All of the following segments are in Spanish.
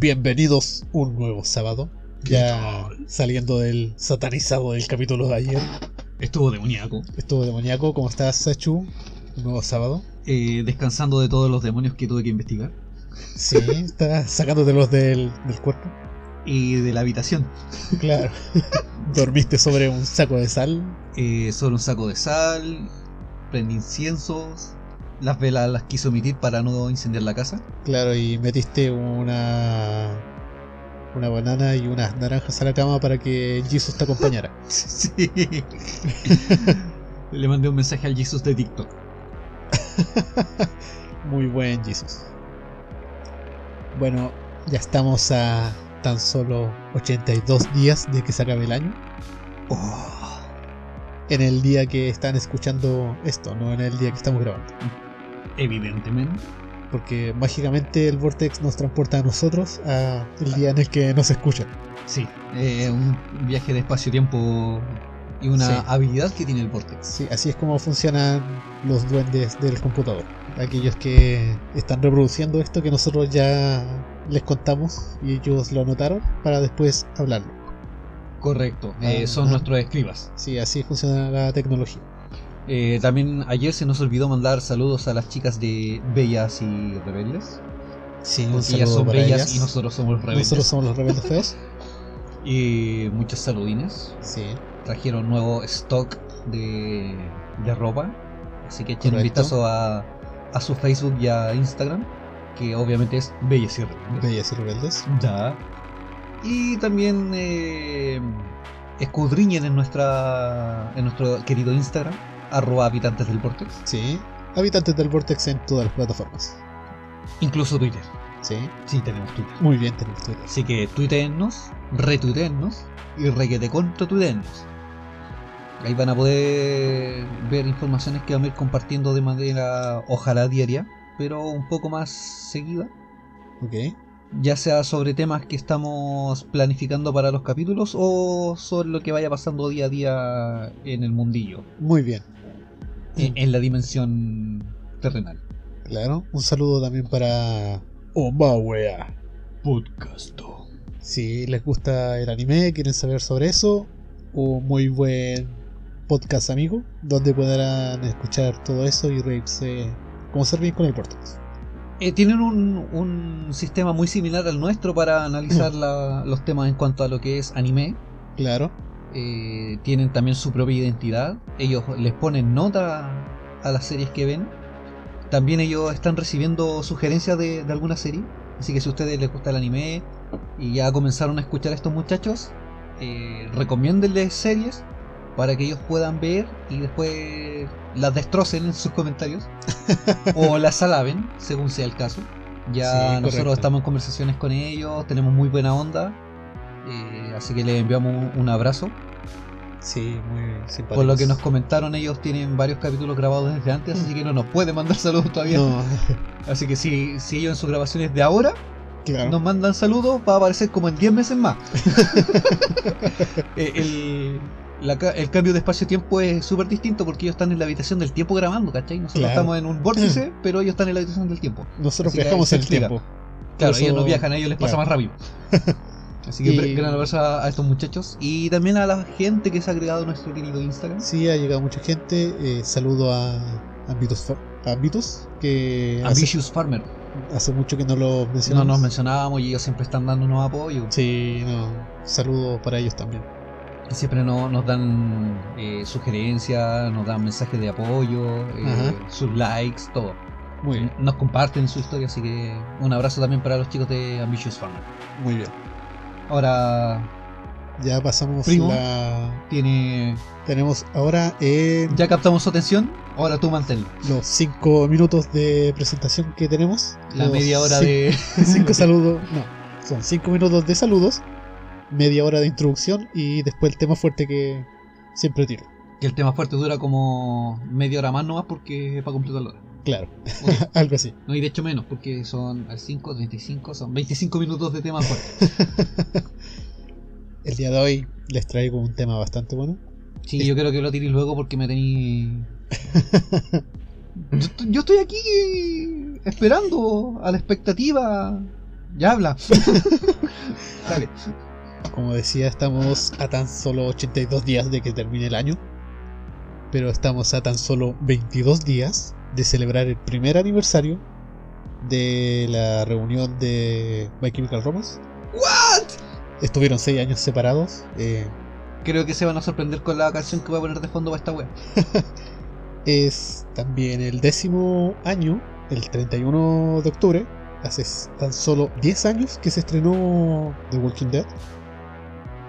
Bienvenidos un nuevo sábado. Ya saliendo del satanizado del capítulo de ayer. Estuvo demoníaco. Estuvo demoníaco. ¿Cómo estás, Sachu? Un nuevo sábado. Eh, descansando de todos los demonios que tuve que investigar. Sí, estás sacándotelos del, del cuerpo. Y de la habitación. Claro. Dormiste sobre un saco de sal. Eh, sobre un saco de sal. Prendí inciensos. Las velas las quise omitir para no incendiar la casa. Claro, y metiste una. Una banana y unas naranjas a la cama para que Jesus te acompañara. Sí. Le mandé un mensaje al Jesus de TikTok. Muy buen Jesus. Bueno, ya estamos a tan solo 82 días de que se acabe el año. Oh, En el día que están escuchando esto, no en el día que estamos grabando. Evidentemente. Porque mágicamente el Vortex nos transporta a nosotros a el día en el que nos escuchan. Sí. eh, un viaje de espacio-tiempo y una Sí. habilidad que tiene el Vortex. Sí, así es como funcionan los duendes del computador. Aquellos que están reproduciendo esto que nosotros ya les contamos y ellos lo anotaron para después hablarlo. Correcto. eh, Ah, son ah. nuestros escribas. Sí, así funciona la tecnología. Eh, también ayer se nos olvidó mandar saludos a las chicas de Bellas y Rebeldes. Sí, Porque ellas son bellas ellas. y nosotros somos rebeldes. Nosotros somos los rebeldes feos. Y muchos saludines. Sí, Trajeron nuevo stock de, de ropa. Así que echen un vistazo a, a su Facebook y a Instagram. Que obviamente es Bellas y Rebeldes. bellas y rebeldes. Ya. Y también eh, escudriñen en nuestra en nuestro querido Instagram, arroba habitantes del Vortex. Sí, habitantes del Vortex en todas las plataformas. Incluso Twitter. Sí, Sí, tenemos Twitter. muy bien, tenemos Twitter. Así que tuiteennos, retuiteennos y requete contra tuiteennos. Ahí van a poder ver informaciones que vamos a ir compartiendo de manera, ojalá diaria, pero un poco más seguida. Ok, Ya sea sobre temas que estamos planificando para los capítulos o sobre lo que vaya pasando día a día en el mundillo, muy bien. En, en la dimensión terrenal. Claro, un saludo también para Omawea. Podcasto. Si les gusta el anime, quieren saber sobre eso, un muy buen podcast amigo, donde podrán escuchar todo eso y reírse como ser bien con el Vortex. Eh, tienen un, un sistema muy similar al nuestro para analizar la- los temas en cuanto a lo que es anime. Claro, Eh, tienen también su propia identidad. Ellos les ponen nota a las series que ven. También ellos están recibiendo sugerencias de, de alguna serie. Así que si a ustedes les gusta el anime y ya comenzaron a escuchar a estos muchachos, eh, recomiéndenles series para que ellos puedan ver y después las destrocen en sus comentarios o las alaben, según sea el caso. Ya Sí, nosotros correcto. estamos en conversaciones con ellos, tenemos muy buena onda, eh, así que les enviamos un, un abrazo. sí, muy simpático. Por lo que nos comentaron, ellos tienen varios capítulos grabados desde antes, así que no nos pueden mandar saludos todavía. No, Así que si, si ellos en sus grabaciones de ahora claro. nos mandan saludos, va a aparecer como en 10 meses más. Eh, el, la ca- el cambio de espacio-tiempo es súper distinto porque ellos están en la habitación del tiempo grabando, ¿cachai? Nosotros Claro. estamos en un vórtice, pero ellos están en la habitación del tiempo. Nosotros Así viajamos el explica. tiempo. Claro, Por ellos no eso- viajan, a ellos les pasa claro. más rápido. Así que Y- gran abrazo a, a estos muchachos y también a la gente que se ha agregado a nuestro querido Instagram. Sí, ha llegado mucha gente. eh, saludo a Ambitus, Ambitus, que hace, Ambitious Farmer. hace mucho que no lo No mencionamos. nos mencionábamos y ellos siempre están dándonos apoyo. Sí, no. Saludo para ellos también. Siempre no- nos dan eh, sugerencias, nos dan mensajes de apoyo, eh, sus likes, todo. Muy bien, Nos comparten su historia, así que un abrazo también para los chicos de Ambitious Farmer. muy bien. Ahora Ya pasamos Primo. la. tiene. Tenemos ahora en Ya captamos su atención, ahora tú manténlo. los 5 minutos de presentación que tenemos. La los media hora de. Cinco saludos. No. Son 5 minutos de saludos, media hora de introducción y después el tema fuerte que siempre tiro. Que el tema fuerte dura como media hora más nomás porque es para completar la hora. Claro, algo así. No, y de hecho menos, porque son al 5, 35, son 25 minutos de tema fuerte. El día de hoy les traigo un tema bastante bueno. Sí, yo creo que lo tiré luego porque me tení. Yo, estoy- yo estoy aquí esperando a la expectativa. Ya habla. Dale. Como decía, estamos a tan solo 82 días de que termine el año. Pero estamos a tan solo 22 días de celebrar el primer aniversario de la reunión de My Chemical Romance. ¿What? Estuvieron 6 años separados. eh, Creo que se van a sorprender con la canción que voy a poner de fondo para esta wea. es también el décimo año, el 31 de octubre. Hace tan solo 10 años que se estrenó The Walking Dead.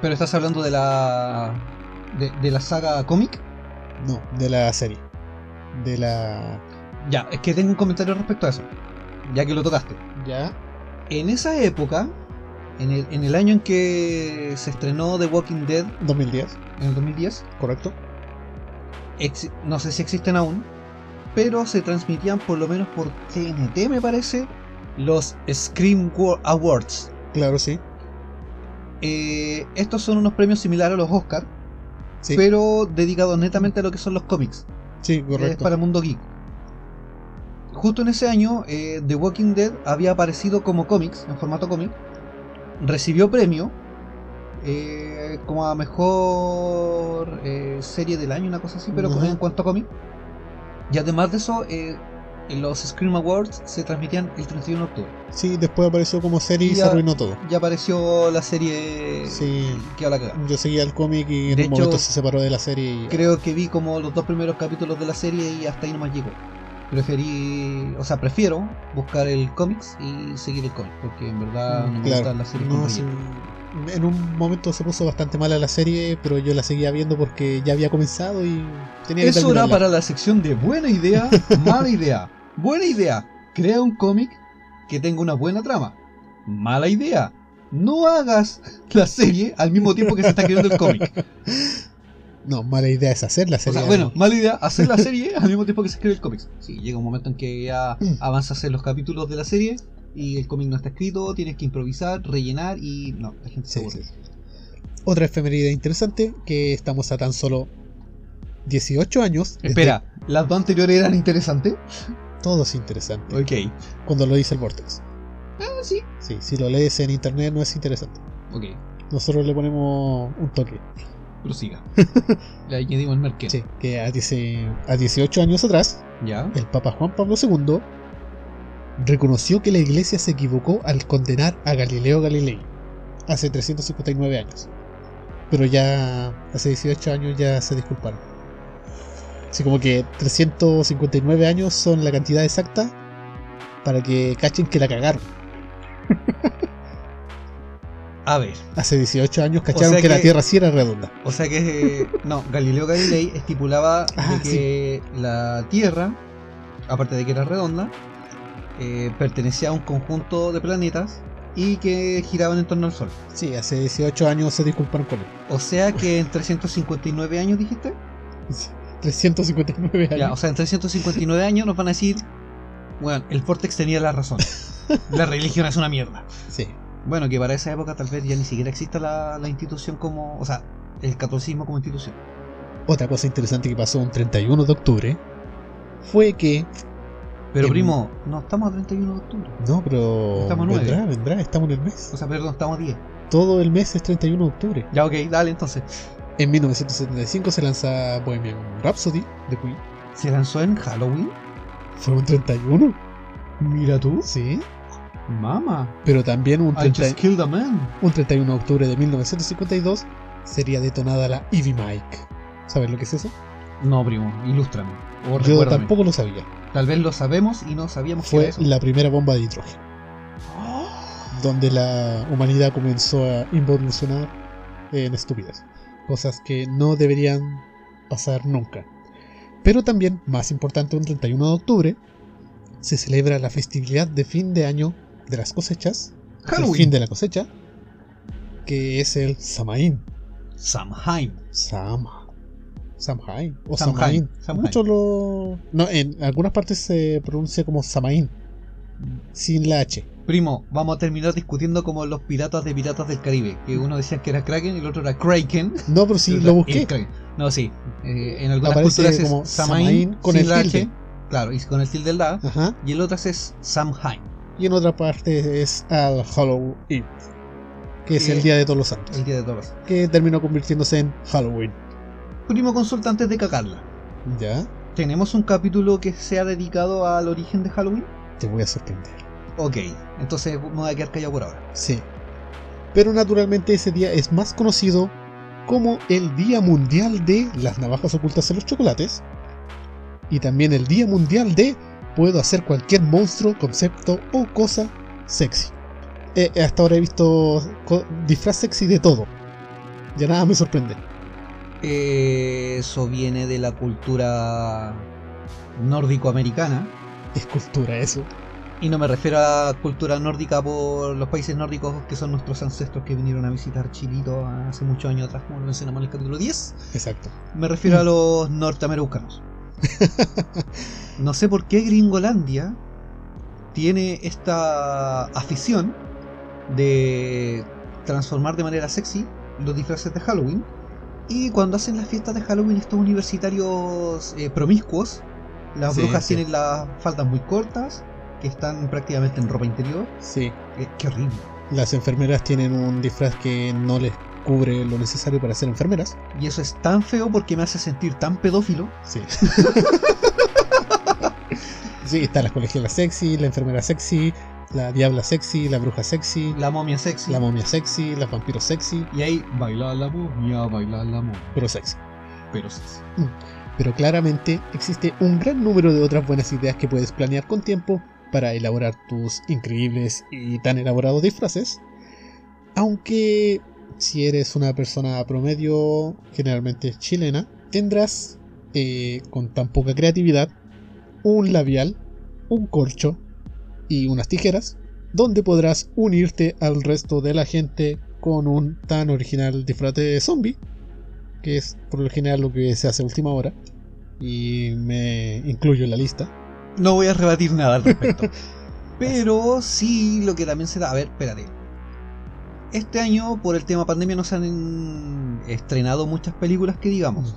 Pero estás hablando de la. de, de la saga cómic. No, de la serie. De la... Ya, es que tengo un comentario respecto a eso. Ya que lo tocaste. Ya. En esa época, en el, en el año en que se estrenó The Walking Dead, 2010, en el 2010, correcto. ex- no sé si existen aún, pero se transmitían por lo menos por TNT, me parece, los Scream Wa- Awards. Claro, sí. Eh, estos son unos premios similares a los Oscar, Sí, pero dedicados netamente a lo que son los cómics. sí Es correcto. para el mundo geek. Justo en ese año, eh, The Walking Dead había aparecido como cómics, en formato cómic. Recibió premio eh, como a mejor eh, serie del año, una cosa así, pero Ajá. en cuanto a cómic. Y además de eso, eh, en los Scream Awards se transmitían el 31 de octubre. Sí, después apareció como serie y se arruinó todo. Ya apareció la serie Sí. que a la cagada. Yo seguía el cómic y en De un hecho, momento se separó de la serie y... Creo que vi como los dos primeros capítulos de la serie y hasta ahí nomás llegó. Preferí, o sea, prefiero buscar el cómics y seguir el cómic, porque en verdad no me Mm, Claro, gustan las series no, sí, en un momento se puso bastante mala la serie, pero yo la seguía viendo porque ya había comenzado y tenía que Es hora terminarla. para la sección de buena idea, mala idea. Buena idea, crea un cómic que tenga una buena trama. Mala idea, no hagas la serie al mismo tiempo que se está creando el cómic. No, mala idea es hacer la O serie. sea, bueno, mala idea, hacer la serie al mismo tiempo que se escribe el cómic. Sí, llega un momento en que ya Mm. avanzas en los capítulos de la serie y el cómic no está escrito, tienes que improvisar, rellenar y no, la gente se Sí, sí. Otra efeméride interesante, que estamos a tan solo 18 años. desde- Espera, ¿las dos anteriores eran interesantes? Todo es interesante. Ok. Cuando lo dice el Vortex. Ah, sí. Sí, si lo lees en internet no es interesante. Ok, Nosotros le ponemos un toque. Prosiga. Le añadimos el merquén. Sí, que a, 10 a 18 años atrás, Ya. el Papa Juan Pablo II reconoció que la iglesia se equivocó al condenar a Galileo Galilei hace 359 años. Pero ya hace 18 años ya se disculparon. Así como que 359 años son la cantidad exacta para que cachen que la cagaron. A ver, Hace 18 años cacharon sea que, la Tierra sí era redonda. o sea que. No, Galileo Galilei estipulaba Ah, de que la Tierra, aparte de que era redonda, eh, pertenecía a un conjunto de planetas y que giraban en torno al Sol. Sí, hace 18 años se disculparon con él. O sea que en 359 años dijiste. 359 años. Ya, o sea, en 359 años nos van a decir, bueno, el Vortex tenía la razón. La religión es una mierda. Sí. Bueno, que para esa época tal vez ya ni siquiera exista la, la institución como, o sea, el catolicismo como institución. Otra cosa interesante que pasó un 31 de octubre fue que. Pero En- primo, no estamos a 31 de octubre. No, pero. Estamos a nueve. vendrá, vendrá, estamos en el mes. O sea, perdón, estamos a 10. Todo el mes es 31 de octubre. Ya, ok, dale entonces. En 1975 se lanza Bohemian Rhapsody de Queen. ¿Se lanzó en Halloween? Fue un 31. Mira tú. Sí. Mama. Pero también un, I 30 just killed a man. un 31 de octubre de 1952 sería detonada la Ivy Mike. ¿Sabes lo que es eso? No, primo, ilústrame. O Yo tampoco lo sabía. Tal vez lo sabemos y no sabíamos que Fue era eso. la primera bomba de hidrógeno. donde la humanidad comenzó a involucionar en estupidez. Cosas que no deberían pasar nunca. Pero también, más importante, un 31 de octubre se celebra la festividad de fin de año de las cosechas el Halloween. fin de la cosecha, que es el Samaín. Samhain. Sam. Samhain. O Samhain. Samhain. Muchos lo. No, en algunas partes se pronuncia como Samaín. Sin la H. Primo, vamos a terminar discutiendo como los piratas de Piratas del Caribe. Que uno decía que era Kraken y el otro era Kraken. No, pero sí El- lo el busqué. No, sí. Eh, en algunas Aparece culturas es como Samaín con sin el la tilde. H, Claro, y con el tilde del la. Ajá. Y el otro es Samhain, Y en otra parte es al Halloween. Que es el Día de Todos los Santos. el día de todos. Que terminó convirtiéndose en Halloween. Primo consulta antes de cagarla. ¿Ya? ¿Tenemos un capítulo que sea dedicado al origen de Halloween? Te voy a sorprender. Ok, entonces me voy a quedar callado por ahora. Sí. Pero naturalmente ese día es más conocido como el Día Mundial de las Navajas Ocultas en los Chocolates. Y también el Día Mundial de Puedo hacer cualquier monstruo, concepto o cosa sexy. Eh, hasta ahora he visto disfraz sexy de todo. Ya nada me sorprende. Eh, Eso viene de la cultura nórdico-americana. Es cultura eso. Y no me refiero a cultura nórdica por los países nórdicos que son nuestros ancestros que vinieron a visitar Chilito hace muchos años atrás, como lo mencionamos en el capítulo 10. Exacto. Me refiero a los norteamericanos. No sé por qué Gringolandia tiene esta afición de transformar de manera sexy los disfraces de Halloween. Y cuando hacen las fiestas de Halloween estos universitarios eh, promiscuos, las Sí, brujas sí. tienen las faldas muy cortas, que están prácticamente en ropa interior. Sí. Eh, qué horrible. Las enfermeras tienen un disfraz que no les cubre lo necesario para ser enfermeras. Y eso es tan feo porque me hace sentir tan pedófilo. Sí. sí, están las colegialas sexy, la enfermera sexy, la diabla sexy, la bruja sexy, La momia sexy. la momia sexy, los vampiros sexy, y ahí baila la momia, baila la momia. pero sexy. Pero sexy. Pero claramente existe un gran número de otras buenas ideas que puedes planear con tiempo para elaborar tus increíbles y tan elaborados disfraces. Aunque si eres una persona promedio, generalmente chilena, tendrás, eh, con tan poca creatividad, un labial, un corcho y unas tijeras, donde podrás unirte al resto de la gente con un tan original disfraz de zombie, que es por lo general lo que se hace a última hora, y me incluyo en la lista. No voy a rebatir nada al respecto. Pero sí, lo que también se da. A ver, espérate. Este año, por el tema pandemia, no se han estrenado muchas películas que digamos.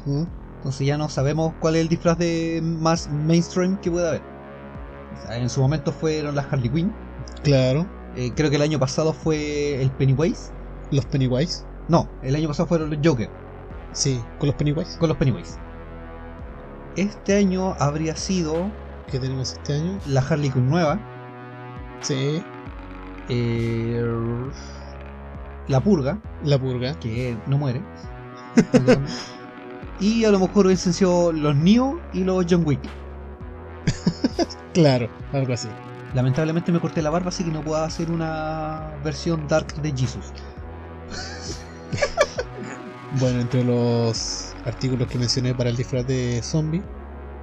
Entonces ya no sabemos cuál es el disfraz de más mainstream que puede haber. O sea, en su momento fueron las Harley Quinn. Claro, Eh, creo que el año pasado fue el Pennywise. los Pennywise. No, el año pasado fueron los Joker Sí, con los Pennywise. con los Pennywise. Este año habría sido ¿Qué tenemos este año? la Harley Quinn nueva. Sí, eh, la Purga. la purga. que no muere. y a lo mejor hubiesen sido los Neo y los John Wick. Claro, algo así. Lamentablemente me corté la barba, así que no puedo hacer una versión dark de Jesus. Bueno, entre los artículos que mencioné para el disfraz de zombie,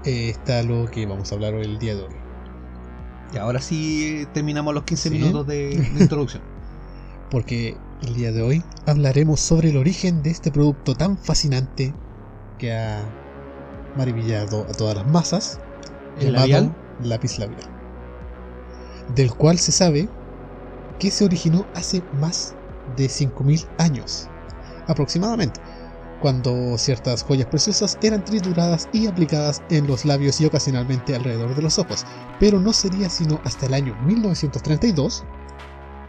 eh, está lo que vamos a hablar hoy el día de hoy. Y ahora sí terminamos los 15 Sí. minutos de, de introducción. Porque el día de hoy hablaremos sobre el origen de este producto tan fascinante que ha maravillado a todas las masas, ¿El llamado labial? lápiz labial. Del cual se sabe que se originó hace más de 5.000 años, aproximadamente, cuando ciertas joyas preciosas eran trituradas y aplicadas en los labios y ocasionalmente alrededor de los ojos, pero no sería sino hasta el año 1932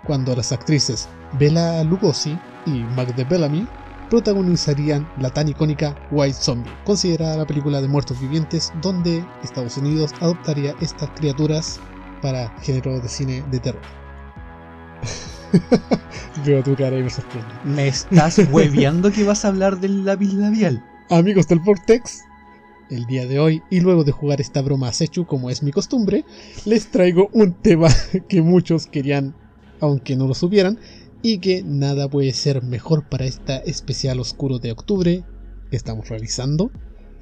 cuando las actrices Bella Lugosi y Magda Bellamy protagonizarían la tan icónica White Zombie, considerada la película de muertos vivientes donde Estados Unidos adoptaría estas criaturas para género de cine de terror. Veo tu cara y me sorprende. ¿Me estás hueveando que vas a hablar del lápiz labial? Amigos del Vortex, el día de hoy, y luego de jugar esta broma a Sechu como es mi costumbre, les traigo un tema que muchos querían, aunque no lo supieran, y que nada puede ser mejor para esta especial oscuro de octubre que estamos realizando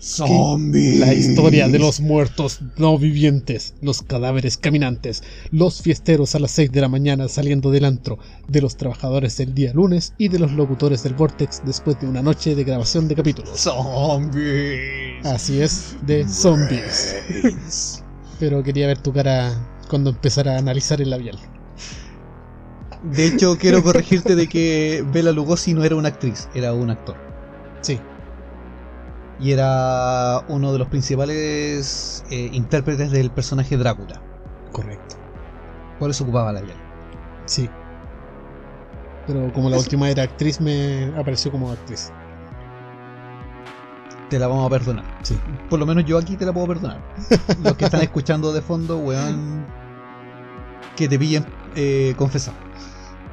Zombies. La historia de los muertos no vivientes, los cadáveres caminantes, los fiesteros a las 6 de la mañana saliendo del antro, de los trabajadores del día lunes y de los locutores del Vortex después de una noche de grabación de capítulos. Zombies. Así es, de zombies. Pero quería ver tu cara cuando empezara a analizar el labial. De hecho, quiero corregirte de que Bela Lugosi no era una actriz, era un actor. Sí, Y era uno de los principales eh, intérpretes del personaje Drácula. correcto. Por eso ocupaba la piel. Sí. Pero como la Eso. última era actriz, me apareció como actriz. Te la vamos a perdonar. Sí. Por lo menos yo aquí te la puedo perdonar. Los que están escuchando de fondo, weón. Que te pillen eh, confesado.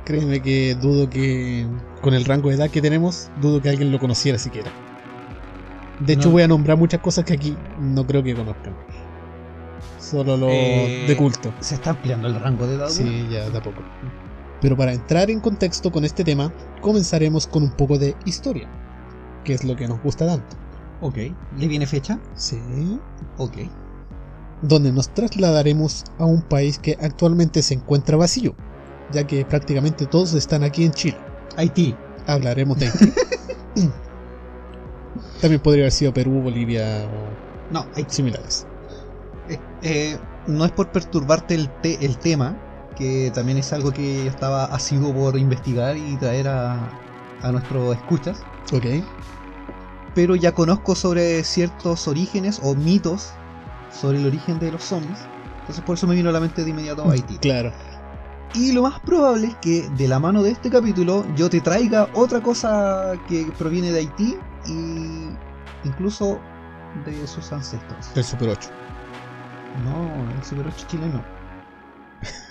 Créeme que dudo que con el rango de edad que tenemos, dudo que alguien lo conociera siquiera. De hecho, No. voy a nombrar muchas cosas que aquí no creo que conozcan. Solo lo Eh, de culto. Se está ampliando el rango de edad. Sí, ya da poco. Pero para entrar en contexto con este tema, comenzaremos con un poco de historia, que es lo que nos gusta tanto. Ok. ¿Le viene fecha? Sí. Ok. donde nos trasladaremos a un país que actualmente se encuentra vacío, ya que prácticamente todos están aquí en Chile. Haití. Hablaremos de Haití. También podría haber sido Perú, Bolivia o No, Haití. similares. Eh, eh, no es por perturbarte el, te- el tema, que también es algo que estaba asiduo por investigar y traer a, a nuestros escuchas, Ok, pero ya conozco sobre ciertos orígenes o mitos sobre el origen de los zombies, entonces por eso me vino a la mente de inmediato Haití. claro. Y lo más probable es que de la mano de este capítulo yo te traiga otra cosa que proviene de Haití y incluso de sus ancestros. El Super 8. No, el Super 8 chileno.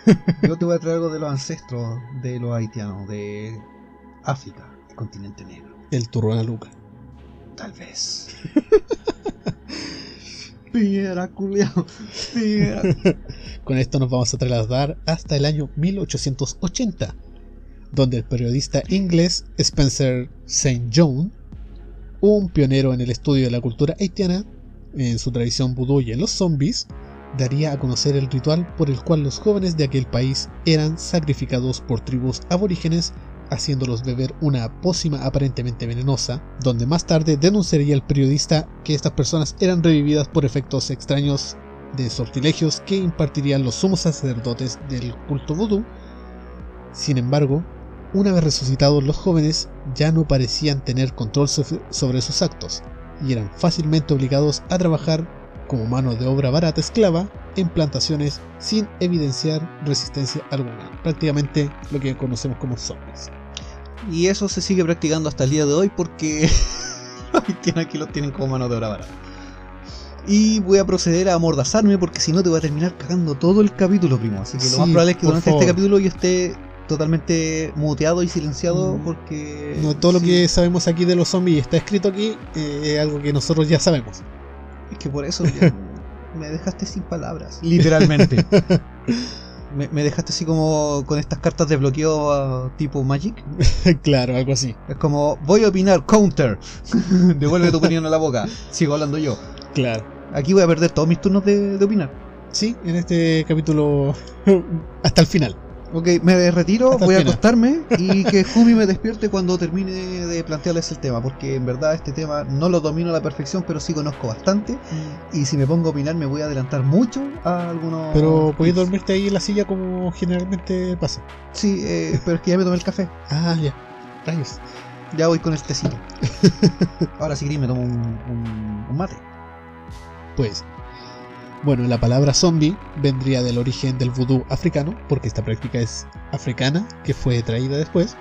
Yo te voy a traer algo de los ancestros de los haitianos, de África, el continente negro. El turrón a Luca. Tal vez. Con esto nos vamos a trasladar hasta el año 1880, donde el periodista inglés Spencer St. John, un pionero en el estudio de la cultura haitiana, en su tradición vudú y en los zombies, daría a conocer el ritual por el cual los jóvenes de aquel país eran sacrificados por tribus aborígenes, haciéndolos beber una pócima aparentemente venenosa, donde más tarde denunciaría el periodista que estas personas eran revividas por efectos extraños de sortilegios que impartirían los sumos sacerdotes del culto vudú. Sin embargo, una vez resucitados los jóvenes ya no parecían tener control so- sobre sus actos y eran fácilmente obligados a trabajar como mano de obra barata esclava en plantaciones sin evidenciar resistencia alguna. Prácticamente lo que conocemos como zombies. Y eso se sigue practicando hasta el día de hoy porque los haitianos aquí los tienen como mano de obra barata. Y voy a proceder a amordazarme porque si no te voy a terminar cagando todo el capítulo, primo. Así que lo más probable es que durante favor. este capítulo yo esté totalmente muteado y silenciado Mm. porque... No, todo lo que sabemos aquí de los zombies está escrito aquí eh, es algo que nosotros ya sabemos. Es que por eso ya me dejaste sin palabras. Literalmente. me, me dejaste así como con estas cartas de bloqueo ah, tipo Magic. claro, algo así. Es como, voy a opinar, counter. Devuelve tu opinión a la boca. Sigo hablando yo. Claro. Aquí voy a perder todos mis turnos de, de opinar. Sí, en este capítulo hasta el final. Ok, me retiro, voy a acostarme y que Jumi me despierte cuando termine de plantearles el tema, porque en verdad este tema no lo domino a la perfección, pero sí conozco bastante. Y si me pongo a opinar, me voy a adelantar mucho a algunos. Pero tips. dormirte ahí en la silla como generalmente pasa. Sí, eh, pero es que ya me tomé el café. Ah, ya. Rayos. Ya voy con el tecito. Ahora sí, me tomo un, un- un mate. Pues. Bueno, la palabra zombie vendría del origen del vudú africano, porque esta práctica es africana, que fue traída después.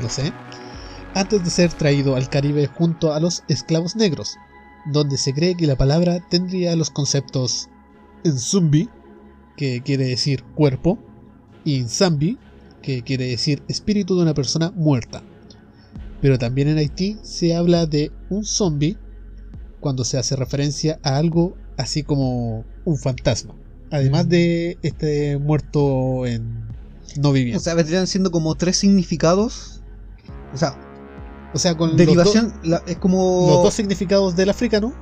Lo sé. Antes de ser traído al Caribe junto a los esclavos negros, donde se cree que la palabra tendría los conceptos enzumbi, que quiere decir cuerpo, y nzambi, que quiere decir espíritu de una persona muerta. Pero también en Haití se habla de un zombie cuando se hace referencia a algo así como un fantasma. Además de este muerto en no O viviente. sea, vendrían siendo como tres significados. O sea, O sea, con derivación la- es como. los dos significados del africano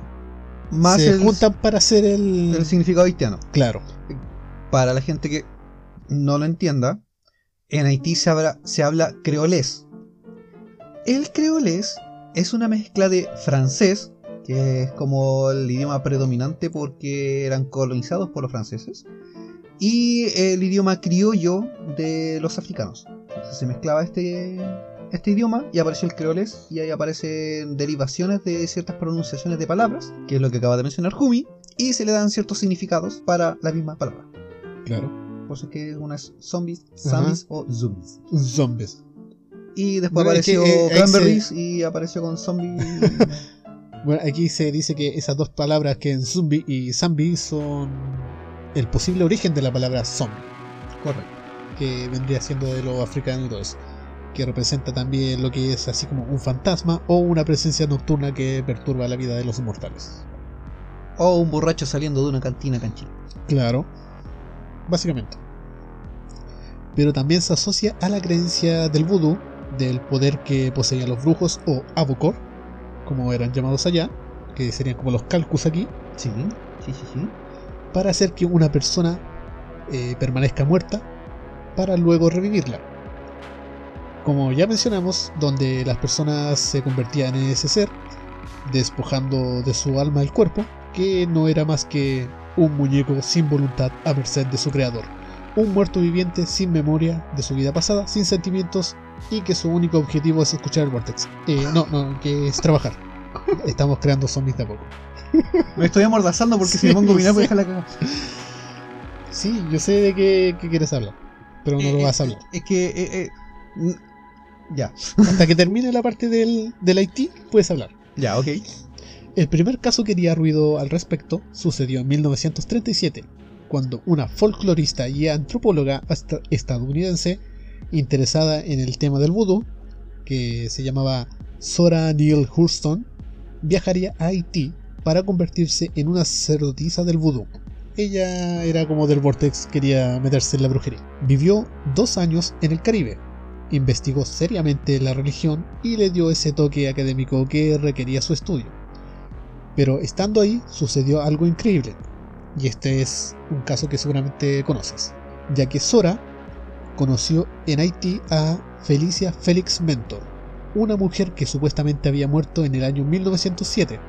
Más se el, juntan para hacer el. el significado haitiano. Claro. Para la gente que no lo entienda, en Haití se habla, se habla creolés. El creolés es una mezcla de francés, que es como el idioma predominante porque eran colonizados por los franceses, y el idioma criollo de los africanos. Entonces se mezclaba este, este idioma y apareció el creolés y ahí aparecen derivaciones de ciertas pronunciaciones de palabras, que es lo que acaba de mencionar Jumi, y se le dan ciertos significados para la misma palabra. Claro. Por eso es que una es zombies, zombies o zombies. Zombies. Y después Bueno, es que, apareció eh, Cranberries y apareció con zombie. Bueno, aquí se dice que esas dos palabras que en zombie y zombie son el posible origen de la palabra zombie, Correcto. que vendría siendo de los africanos y todo eso, que representa también lo que es así como un fantasma o una presencia nocturna que perturba la vida de los mortales. O un borracho saliendo de una cantina canchina. Claro, básicamente. Pero también se asocia a la creencia del vudú, del poder que poseían los brujos o abukor, como eran llamados allá, que serían como los calcus aquí, Sí, sí, sí, sí. para hacer que una persona eh, permanezca muerta para luego revivirla. Como ya mencionamos, donde las personas se convertían en ese ser, despojando de su alma el cuerpo, que no era más que un muñeco sin voluntad a merced de su creador. Un muerto viviente sin memoria de su vida pasada, sin sentimientos y que su único objetivo es escuchar el Vortex. Eh, no, no, que es trabajar. Estamos creando zombies de a poco. Me estoy amordazando porque si me pongo a mirar voy a dejar la cagada. Sí, yo sé de qué, qué quieres hablar, pero no Eh, lo eh, vas a hablar. Es que. eh, ya. Hasta que termine la parte del, del Haití, puedes hablar. Ya, ok. El primer caso que haría ruido al respecto sucedió en 1937, cuando una folclorista y antropóloga esta- estadounidense interesada en el tema del vudú, que se llamaba Sora Neale Hurston, viajaría a Haití para convertirse en una sacerdotisa del vudú. Ella era como del Vortex, quería meterse en la brujería. Vivió dos años en el Caribe, investigó seriamente la religión y le dio ese toque académico que requería su estudio. Pero estando ahí sucedió algo increíble, y este es un caso que seguramente conoces, ya que Sora conoció en Haití a Felicia Félix Mentor, una mujer que supuestamente había muerto en el año 1907,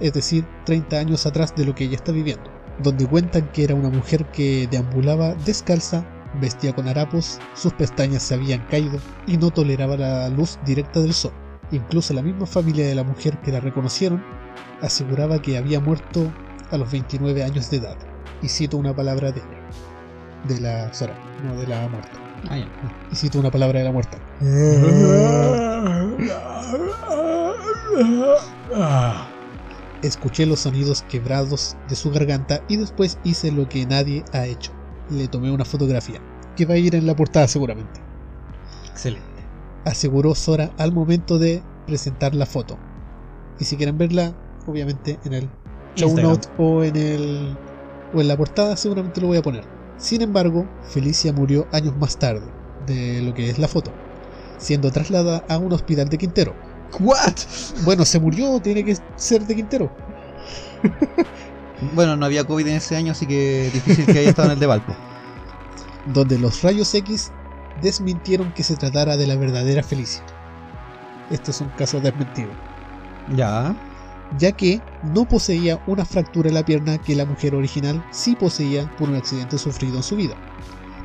es decir, 30 años atrás de lo que ella está viviendo, donde cuentan que era una mujer que deambulaba descalza, vestía con harapos, sus pestañas se habían caído y no toleraba la luz directa del sol. Incluso la misma familia de la mujer que la reconocieron aseguraba que había muerto a los 29 años de edad. Y cito una palabra de ella, de la Sora, no de la muerta. Ah, ya. Y cito una palabra de la muerta. Escuché los sonidos quebrados de su garganta y después hice lo que nadie ha hecho. Le tomé una fotografía, que va a ir en la portada seguramente. Excelente. Aseguró Sora al momento de presentar la foto. Y si quieren verla, obviamente en el show note o en el o en la portada seguramente lo voy a poner. Sin embargo, Felicia murió años más tarde de lo que es la foto, siendo trasladada a un hospital de Quintero. ¿What? Bueno, se murió, tiene que ser de Quintero. Bueno, no había COVID en ese año, así que difícil que haya estado en el de Valpo. donde los rayos X desmintieron que se tratara de la verdadera Felicia. Este es un caso desmentido, Ya. Ya que no poseía una fractura en la pierna que la mujer original sí poseía por un accidente sufrido en su vida.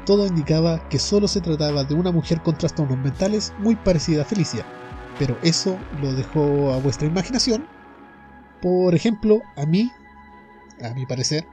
Todo indicaba que solo se trataba de una mujer con trastornos mentales muy parecida a Felicia, pero eso lo dejo a vuestra imaginación. Por ejemplo, a mí, a mi parecer,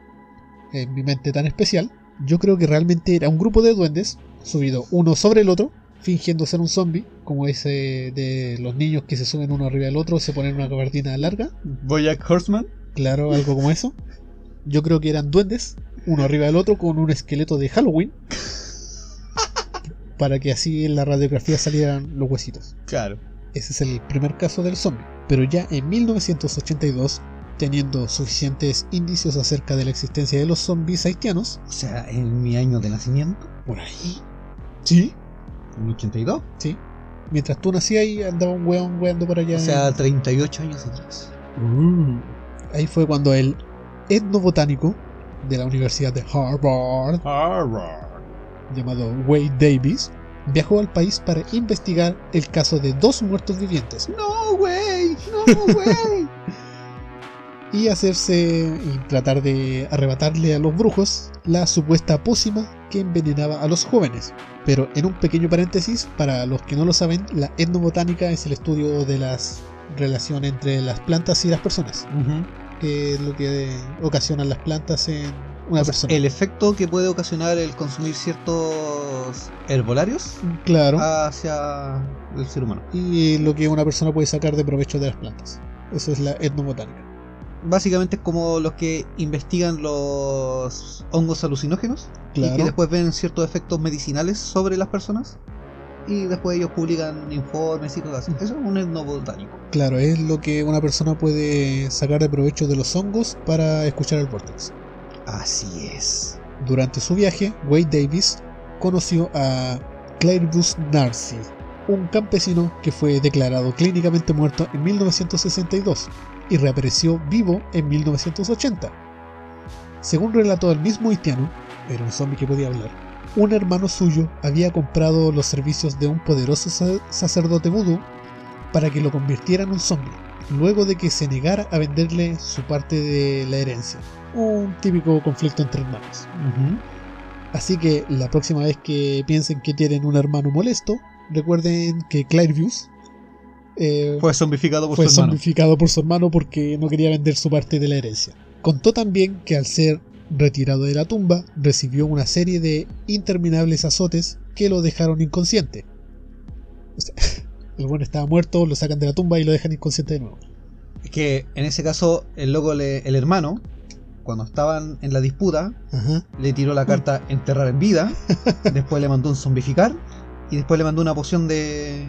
en mi mente tan especial, yo creo que realmente era un grupo de duendes subido uno sobre el otro, fingiendo ser un zombie, como ese de los niños que se suben uno arriba del otro, se ponen una gabardina larga, Boyack Horseman. claro, algo como eso. Yo creo que eran duendes, uno arriba del otro, con un esqueleto de Halloween, para que así en la radiografía salieran los huesitos. Claro. Ese es el primer caso del zombie. Pero ya en 1982, teniendo suficientes indicios acerca de la existencia de los zombies haitianos, O sea, en mi año de nacimiento, por ahí. Sí, en mi 82. sí. Mientras tú nacías ahí andaba un weón weando por allá. O sea, 38 años atrás. Uh. Ahí fue cuando el etnobotánico de la Universidad de Harvard, llamado Wade Davis, viajó al país para investigar el caso de dos muertos vivientes No, güey, no, güey. y hacerse y tratar de arrebatarle a los brujos la supuesta pócima que envenenaba a los jóvenes. Pero en un pequeño paréntesis, para los que no lo saben, la etnobotánica es el estudio de las relaciones entre las plantas y las personas, que es lo que ocasionan las plantas en una O sea, persona. el efecto que puede ocasionar el consumir ciertos herbolarios Claro. hacia el ser humano. Y lo que una persona puede sacar de provecho de las plantas. Eso es la etnobotánica. Básicamente es como los que investigan los hongos alucinógenos y que Claro. después ven ciertos efectos medicinales sobre las personas y después ellos publican informes y cosas así. Eso es un etnobotánico. Claro, es lo que una persona puede sacar de provecho de los hongos para escuchar el vortex. Así es. Durante su viaje, Wade Davis conoció a Clairvus Narcy, un campesino que fue declarado clínicamente muerto en 1962 y reapareció vivo en 1980. Según relató el mismo haitiano, era un zombie que podía hablar, un hermano suyo había comprado los servicios de un poderoso sa- sacerdote vudú para que lo convirtiera en un zombie, luego de que se negara a venderle su parte de la herencia. Un típico conflicto entre hermanos. Así que la próxima vez que piensen que tienen un hermano molesto, recuerden que Clairviews eh, Fue zombificado por fue su hermano. zombificado por su hermano porque no quería vender su parte de la herencia. Contó también que al ser retirado de la tumba, recibió una serie de interminables azotes que lo dejaron inconsciente. O sea, el bueno estaba muerto, lo sacan de la tumba y lo dejan inconsciente de nuevo. Que en ese caso, el loco, le- el hermano, cuando estaban en la disputa, Ajá. le tiró la carta enterrar en vida, después le mandó un zombificar y después le mandó una poción de,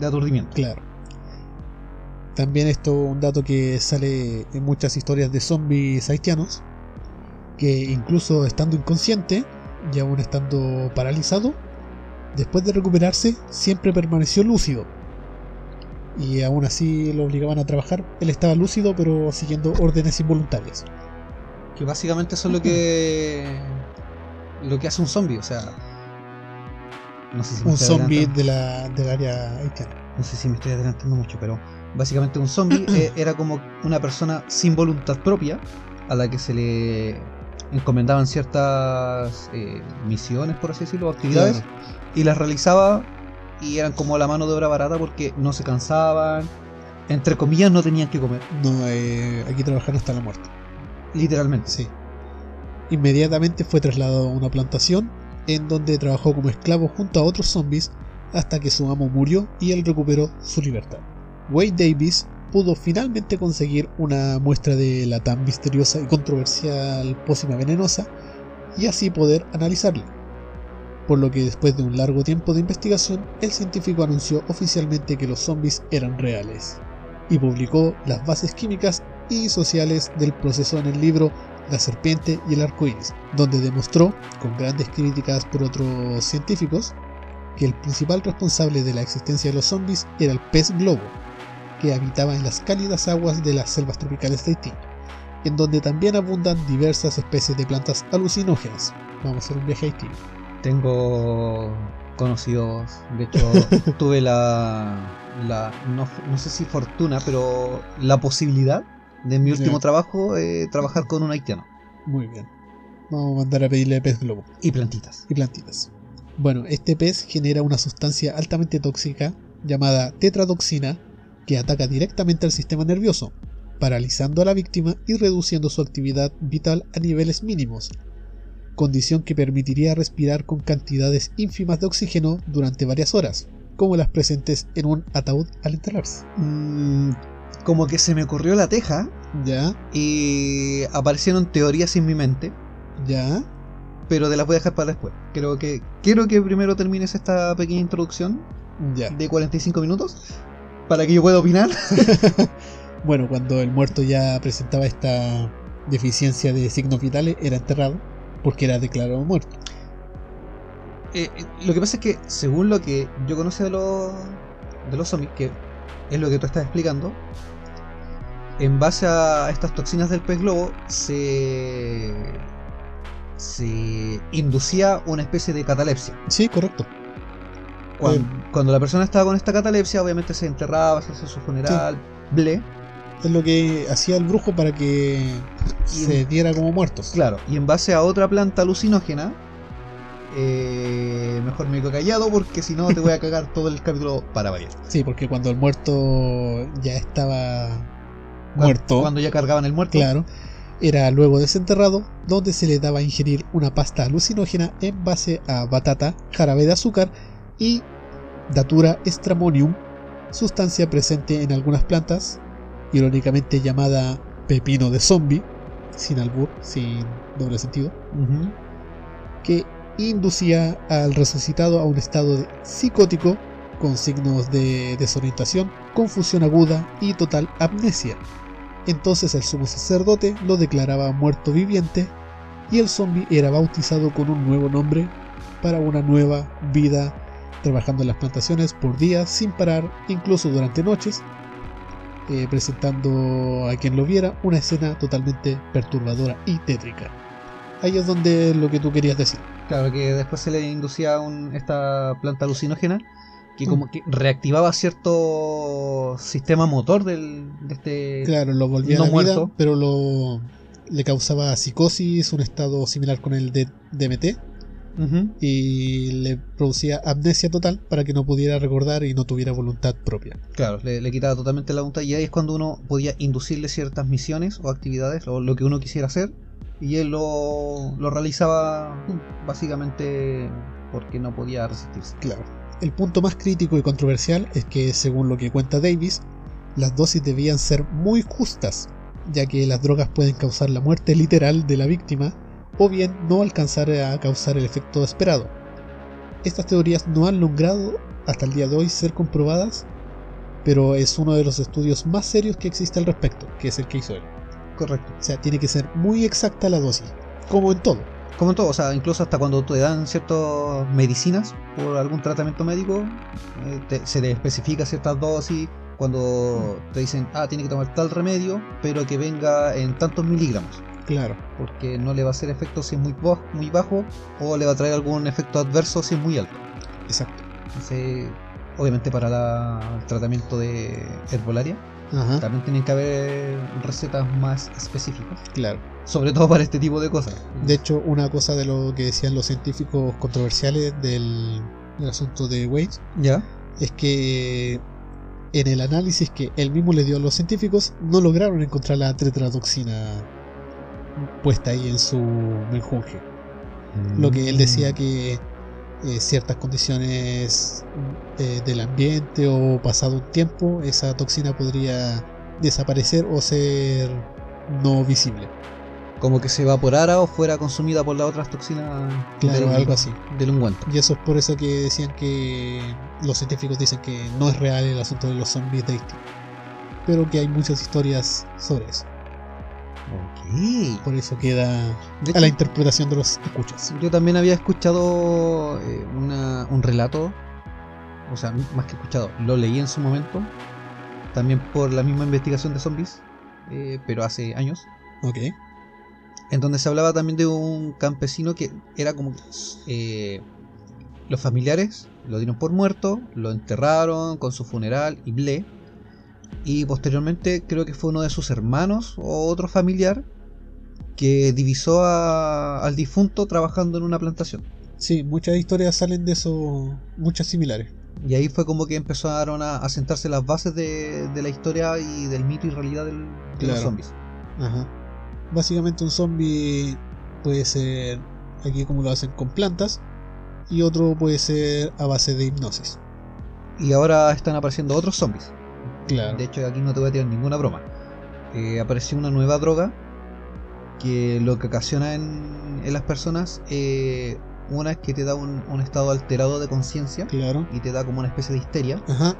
de aturdimiento. Claro. También esto un dato que sale en muchas historias de zombies haitianos, que incluso estando inconsciente y aún estando paralizado, después de recuperarse siempre permaneció lúcido. Y aún así lo obligaban a trabajar. Él estaba lúcido pero siguiendo órdenes involuntarias. Que básicamente eso es lo que lo que hace un zombie, o sea, no sé si Un zombie de la, del área haitiana. no sé si me estoy adelantando mucho, pero básicamente un zombie eh, era como una persona sin voluntad propia a la que se le encomendaban ciertas eh, misiones, por así decirlo, actividades, Claro. y las realizaba y eran como la mano de obra barata porque no se cansaban, entre comillas no tenían que comer, No, eh, aquí trabajan hasta la muerte. literalmente. Sí. Inmediatamente fue trasladado a una plantación en donde trabajó como esclavo junto a otros zombies hasta que su amo murió y él recuperó su libertad. Wade Davis pudo finalmente conseguir una muestra de la tan misteriosa y controversial pócima venenosa y así poder analizarla. Por lo que después de un largo tiempo de investigación, el científico anunció oficialmente que los zombies eran reales y publicó las bases químicas y sociales del proceso en el libro La serpiente y el arco iris, donde demostró, con grandes críticas por otros científicos, que el principal responsable de la existencia de los zombies era el pez globo, que habitaba en las cálidas aguas de las selvas tropicales de Haití, en donde también abundan diversas especies de plantas alucinógenas. Vamos a hacer un viaje a Haití. Tengo conocidos, de hecho tuve la, la no, no sé si fortuna, pero la posibilidad de en mi último trabajo eh, trabajar con un haitiano Muy bien. Vamos a mandar a pedirle pez globo. y plantitas. y plantitas. Bueno, este pez genera una sustancia altamente tóxica llamada tetradoxina que ataca directamente al sistema nervioso, paralizando a la víctima y reduciendo su actividad vital a niveles mínimos, condición que permitiría respirar con cantidades ínfimas de oxígeno durante varias horas, como las presentes en un ataúd al enterrarse. Mm, como que se me corrió la teja Ya, y aparecieron teorías en mi mente, ya, pero te las voy a dejar para después. Creo que quiero que primero termines esta pequeña introducción ya. de 45 minutos para que yo pueda opinar. Bueno, cuando el muerto ya presentaba esta deficiencia de signos vitales, era enterrado porque era declarado muerto. Eh, eh, lo que pasa es que, según lo que yo conocía de los, de los zombies, que es lo que tú estás explicando, en base a estas toxinas del pez globo se se inducía una especie de catalepsia. Sí, correcto. Cuando, Eh. cuando la persona estaba con esta catalepsia, obviamente se enterraba, se hacía su funeral, ble. Es lo que hacía el brujo para que se diera como muertos. Claro, y en base a otra planta alucinógena, eh, mejor me quedo callado porque si no te voy a cagar todo el capítulo para variar. Sí, porque cuando el muerto ya estaba Cuando- muerto, Cuando ya cargaban el muerto. claro, era luego desenterrado, donde se le daba a ingerir una pasta alucinógena en base a batata, jarabe de azúcar y Datura stramonium, sustancia presente en algunas plantas, irónicamente llamada pepino de zombie, sin albur, sin doble sentido, que inducía al resucitado a un estado de- psicótico con signos de desorientación, confusión aguda y total amnesia. Entonces el sumo sacerdote lo declaraba muerto viviente y el zombie era bautizado con un nuevo nombre para una nueva vida trabajando en las plantaciones por días sin parar, incluso durante noches, eh, presentando a quien lo viera una escena totalmente perturbadora y tétrica. Ahí es donde lo que tú querías decir. Claro, que después se le inducía un- esta planta alucinógena que como que reactivaba cierto sistema motor del, de este... Claro, lo volvía no a la vida, muerto. pero lo le causaba psicosis, un estado similar con el de DMT, Ujú. y le producía amnesia total para que no pudiera recordar y no tuviera voluntad propia. Claro, le, le quitaba totalmente la voluntad y ahí es cuando uno podía inducirle ciertas misiones o actividades o lo que uno quisiera hacer y él lo, lo realizaba básicamente porque no podía resistirse. Claro. El punto más crítico y controversial es que, según lo que cuenta Davis, las dosis debían ser muy justas, ya que las drogas pueden causar la muerte literal de la víctima o bien no alcanzar a causar el efecto esperado. Estas teorías no han logrado hasta el día de hoy ser comprobadas, pero es uno de los estudios más serios que existe al respecto, que es el que hizo él. Correcto. O sea, tiene que ser muy exacta la dosis, como en todo. Como en todo, o sea, incluso hasta cuando te dan ciertas medicinas por algún tratamiento médico, eh, te- se te especifica ciertas dosis. Cuando te dicen, ah, tiene que tomar tal remedio, pero que venga en tantos miligramos. Claro, porque no le va a hacer efecto si es muy, bo- muy bajo o le va a traer algún efecto adverso si es muy alto. exacto. Entonces, obviamente para la- el tratamiento de herbolaria Ajá, también tienen que haber recetas más específicas, claro. Sobre todo para este tipo de cosas. De hecho, una cosa de lo que decían los científicos controversiales del, del asunto de ya, es que en el análisis que él mismo le dio a los científicos no lograron encontrar la tetratoxina puesta ahí en su menjunje. Lo que él decía que eh, ciertas condiciones eh, del ambiente o pasado un tiempo, esa toxina podría desaparecer o ser no visible. Como que se evaporara o fuera consumida por las otras toxinas Claro, del, algo así. del ungüento. Y eso es por eso que decían que los científicos dicen que no es real el asunto de los zombies de Haití. Pero que hay muchas historias sobre eso. Ok. Por eso queda De a la interpretación de los escuchas. Yo también había escuchado eh, una- un relato, o sea, más que escuchado, lo leí en su momento, también por la misma investigación de zombies, eh, pero hace años, Ok. En donde se hablaba también de un campesino que era como eh, los familiares lo dieron por muerto, lo enterraron con su funeral y ble, y posteriormente creo que fue uno de sus hermanos o otro familiar que divisó a- al difunto trabajando en una plantación. Sí, muchas historias salen de eso, muchas similares. Y ahí fue como que empezaron a, a sentarse las bases de, de la historia y del mito y realidad del, de los zombies. Ajá. Básicamente un zombie puede ser aquí como lo hacen con plantas y otro puede ser a base de hipnosis. Y ahora están apareciendo otros zombies. Claro. De hecho, aquí no te voy a tirar ninguna broma. Eh, apareció una nueva droga que lo que ocasiona en, en las personas, eh, una es que te da un, un estado alterado de conciencia Claro. y te da como una especie de histeria. Ajá.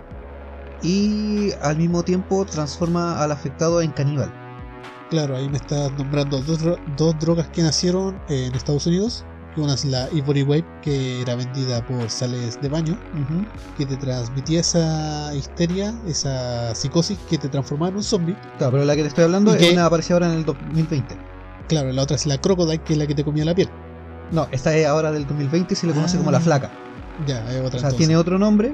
Y al mismo tiempo transforma al afectado en caníbal. Claro, ahí me estás nombrando dos, dos drogas que nacieron en Estados Unidos que una es la Ivory Wave, que era vendida por sales de baño, que te transmitía esa histeria, esa psicosis que te transformaba en un zombie. Claro, pero la que te estoy hablando ¿Y es qué? una apareció ahora en el 2020. Claro, la otra es la Crocodile, que es la que te comía la piel. No, esta es ahora del 2020 y se le conoce como la Ah. flaca. Ya, hay otra O sea, entonces. tiene otro nombre.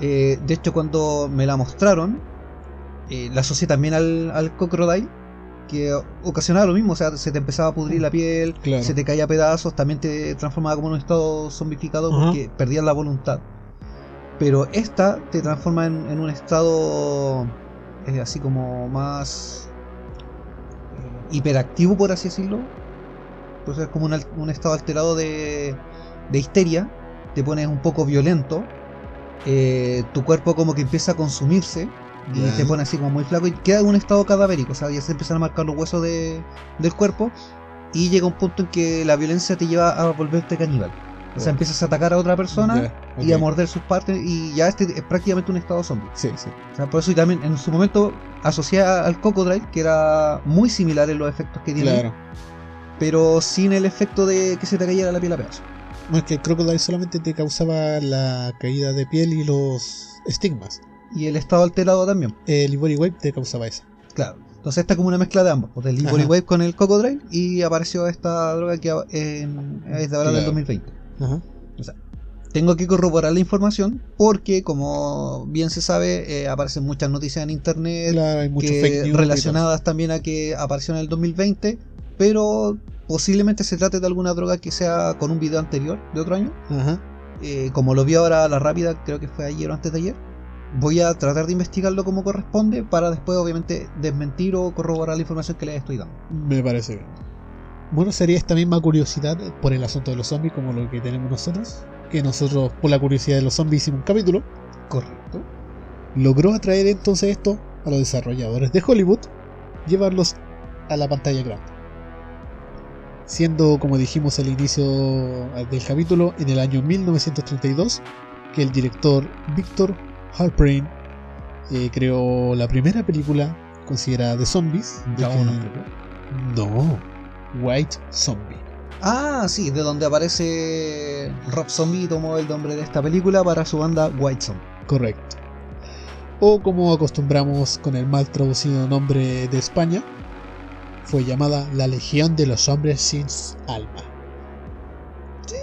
Eh, de hecho, cuando me la mostraron, eh, la asocié también al, al Crocodile, que ocasionaba lo mismo. O sea, se te empezaba a pudrir la piel, Claro. se te caía a pedazos, también te transformaba como en un estado zombificado porque perdías la voluntad. Pero esta te transforma en, en un estado eh, así como más eh, hiperactivo, por así decirlo. Pues es como un estado alterado de, de histeria. Te pones un poco violento. eh, tu cuerpo como que empieza a consumirse y Ya. te pone así como muy flaco y queda en un estado cadavérico, o sea, ya se empiezan a marcar los huesos de, del cuerpo y llega un punto en que la violencia te lleva a volverte caníbal. O sea, Oh. empiezas a atacar a otra persona y a morder sus partes y ya este es prácticamente un estado zombie. Sí, sí. O sea, por eso y también en su momento asocié al Cocodrile, que era muy similar en los efectos que tiene, Claro. pero sin el efecto de que se te cayera la piel a pedazos. No es que el Crocodile solamente te causaba la caída de piel y los estigmas. Y el estado alterado también. El Ivory Wave te causaba eso. Claro. Entonces esta es como una mezcla de ambos, pues, del Ivory Ajá. Wave con el Cocodrile y apareció esta droga que en- es de ahora del Claro. 2020. Ajá. Tengo que corroborar la información porque, como bien se sabe, eh, aparecen muchas noticias en internet Claro, hay que- relacionadas también a que apareció en el 2020, pero posiblemente se trate de alguna droga que sea con un video anterior de otro año. Ajá. Eh, como lo vi ahora a la rápida, creo que fue ayer o antes de ayer. Voy a tratar de investigarlo como corresponde para después, obviamente, desmentir o corroborar la información que les estoy dando. Me parece bien. Bueno, sería esta misma curiosidad por el asunto de los zombies como lo que tenemos nosotros. Que nosotros, por la curiosidad de los zombies, hicimos un capítulo. Correcto. Logró atraer entonces esto a los desarrolladores de Hollywood, llevarlos a la pantalla grande. Siendo, como dijimos al inicio del capítulo, en el año 1932, que el director Victor Halperin eh, creó la primera película considerada de zombies. De que- no, White Zombie. Ah, sí, de donde aparece Rob Zombie tomó el nombre de esta película para su banda White Zombie. Correcto. O como acostumbramos con el mal traducido nombre de España, fue llamada la Legión de los Hombres sin Alma.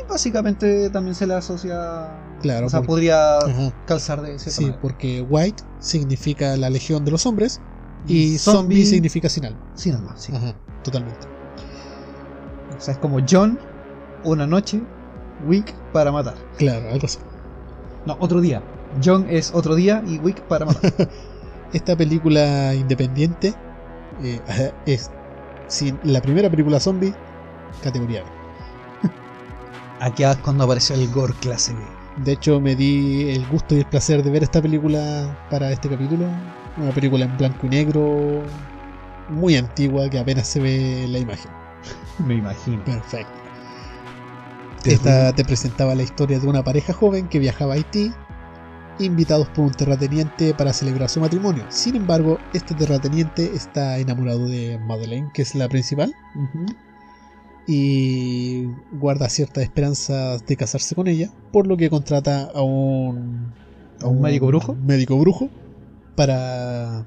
Básicamente también se le asocia. Claro, o sea, porque- podría Ajá. calzar de Sí, manera. porque White significa la Legión de los Hombres y Y zombie, zombie- significa sin alma. Nada más, sí. Ajá, totalmente. O sea, es como John, una noche, Wick para matar. Claro, algo así. No, otro día. John es otro día y Wick para matar. Esta película independiente eh, es sin la primera película zombie, categoría B. Aquí es cuando apareció el gore clase B. De hecho, me di el gusto y el placer de ver esta película para este capítulo. Una película en blanco y negro, muy antigua, que apenas se ve la imagen. Me imagino. Perfecto. Esta te presentaba la historia de una pareja joven que viajaba a Haití, invitados por un terrateniente para celebrar su matrimonio. Sin embargo, este terrateniente está enamorado de Madeleine, que es la principal. Y guarda ciertas esperanzas de casarse con ella, por lo que contrata a un, ¿A un médico brujo? médico brujo para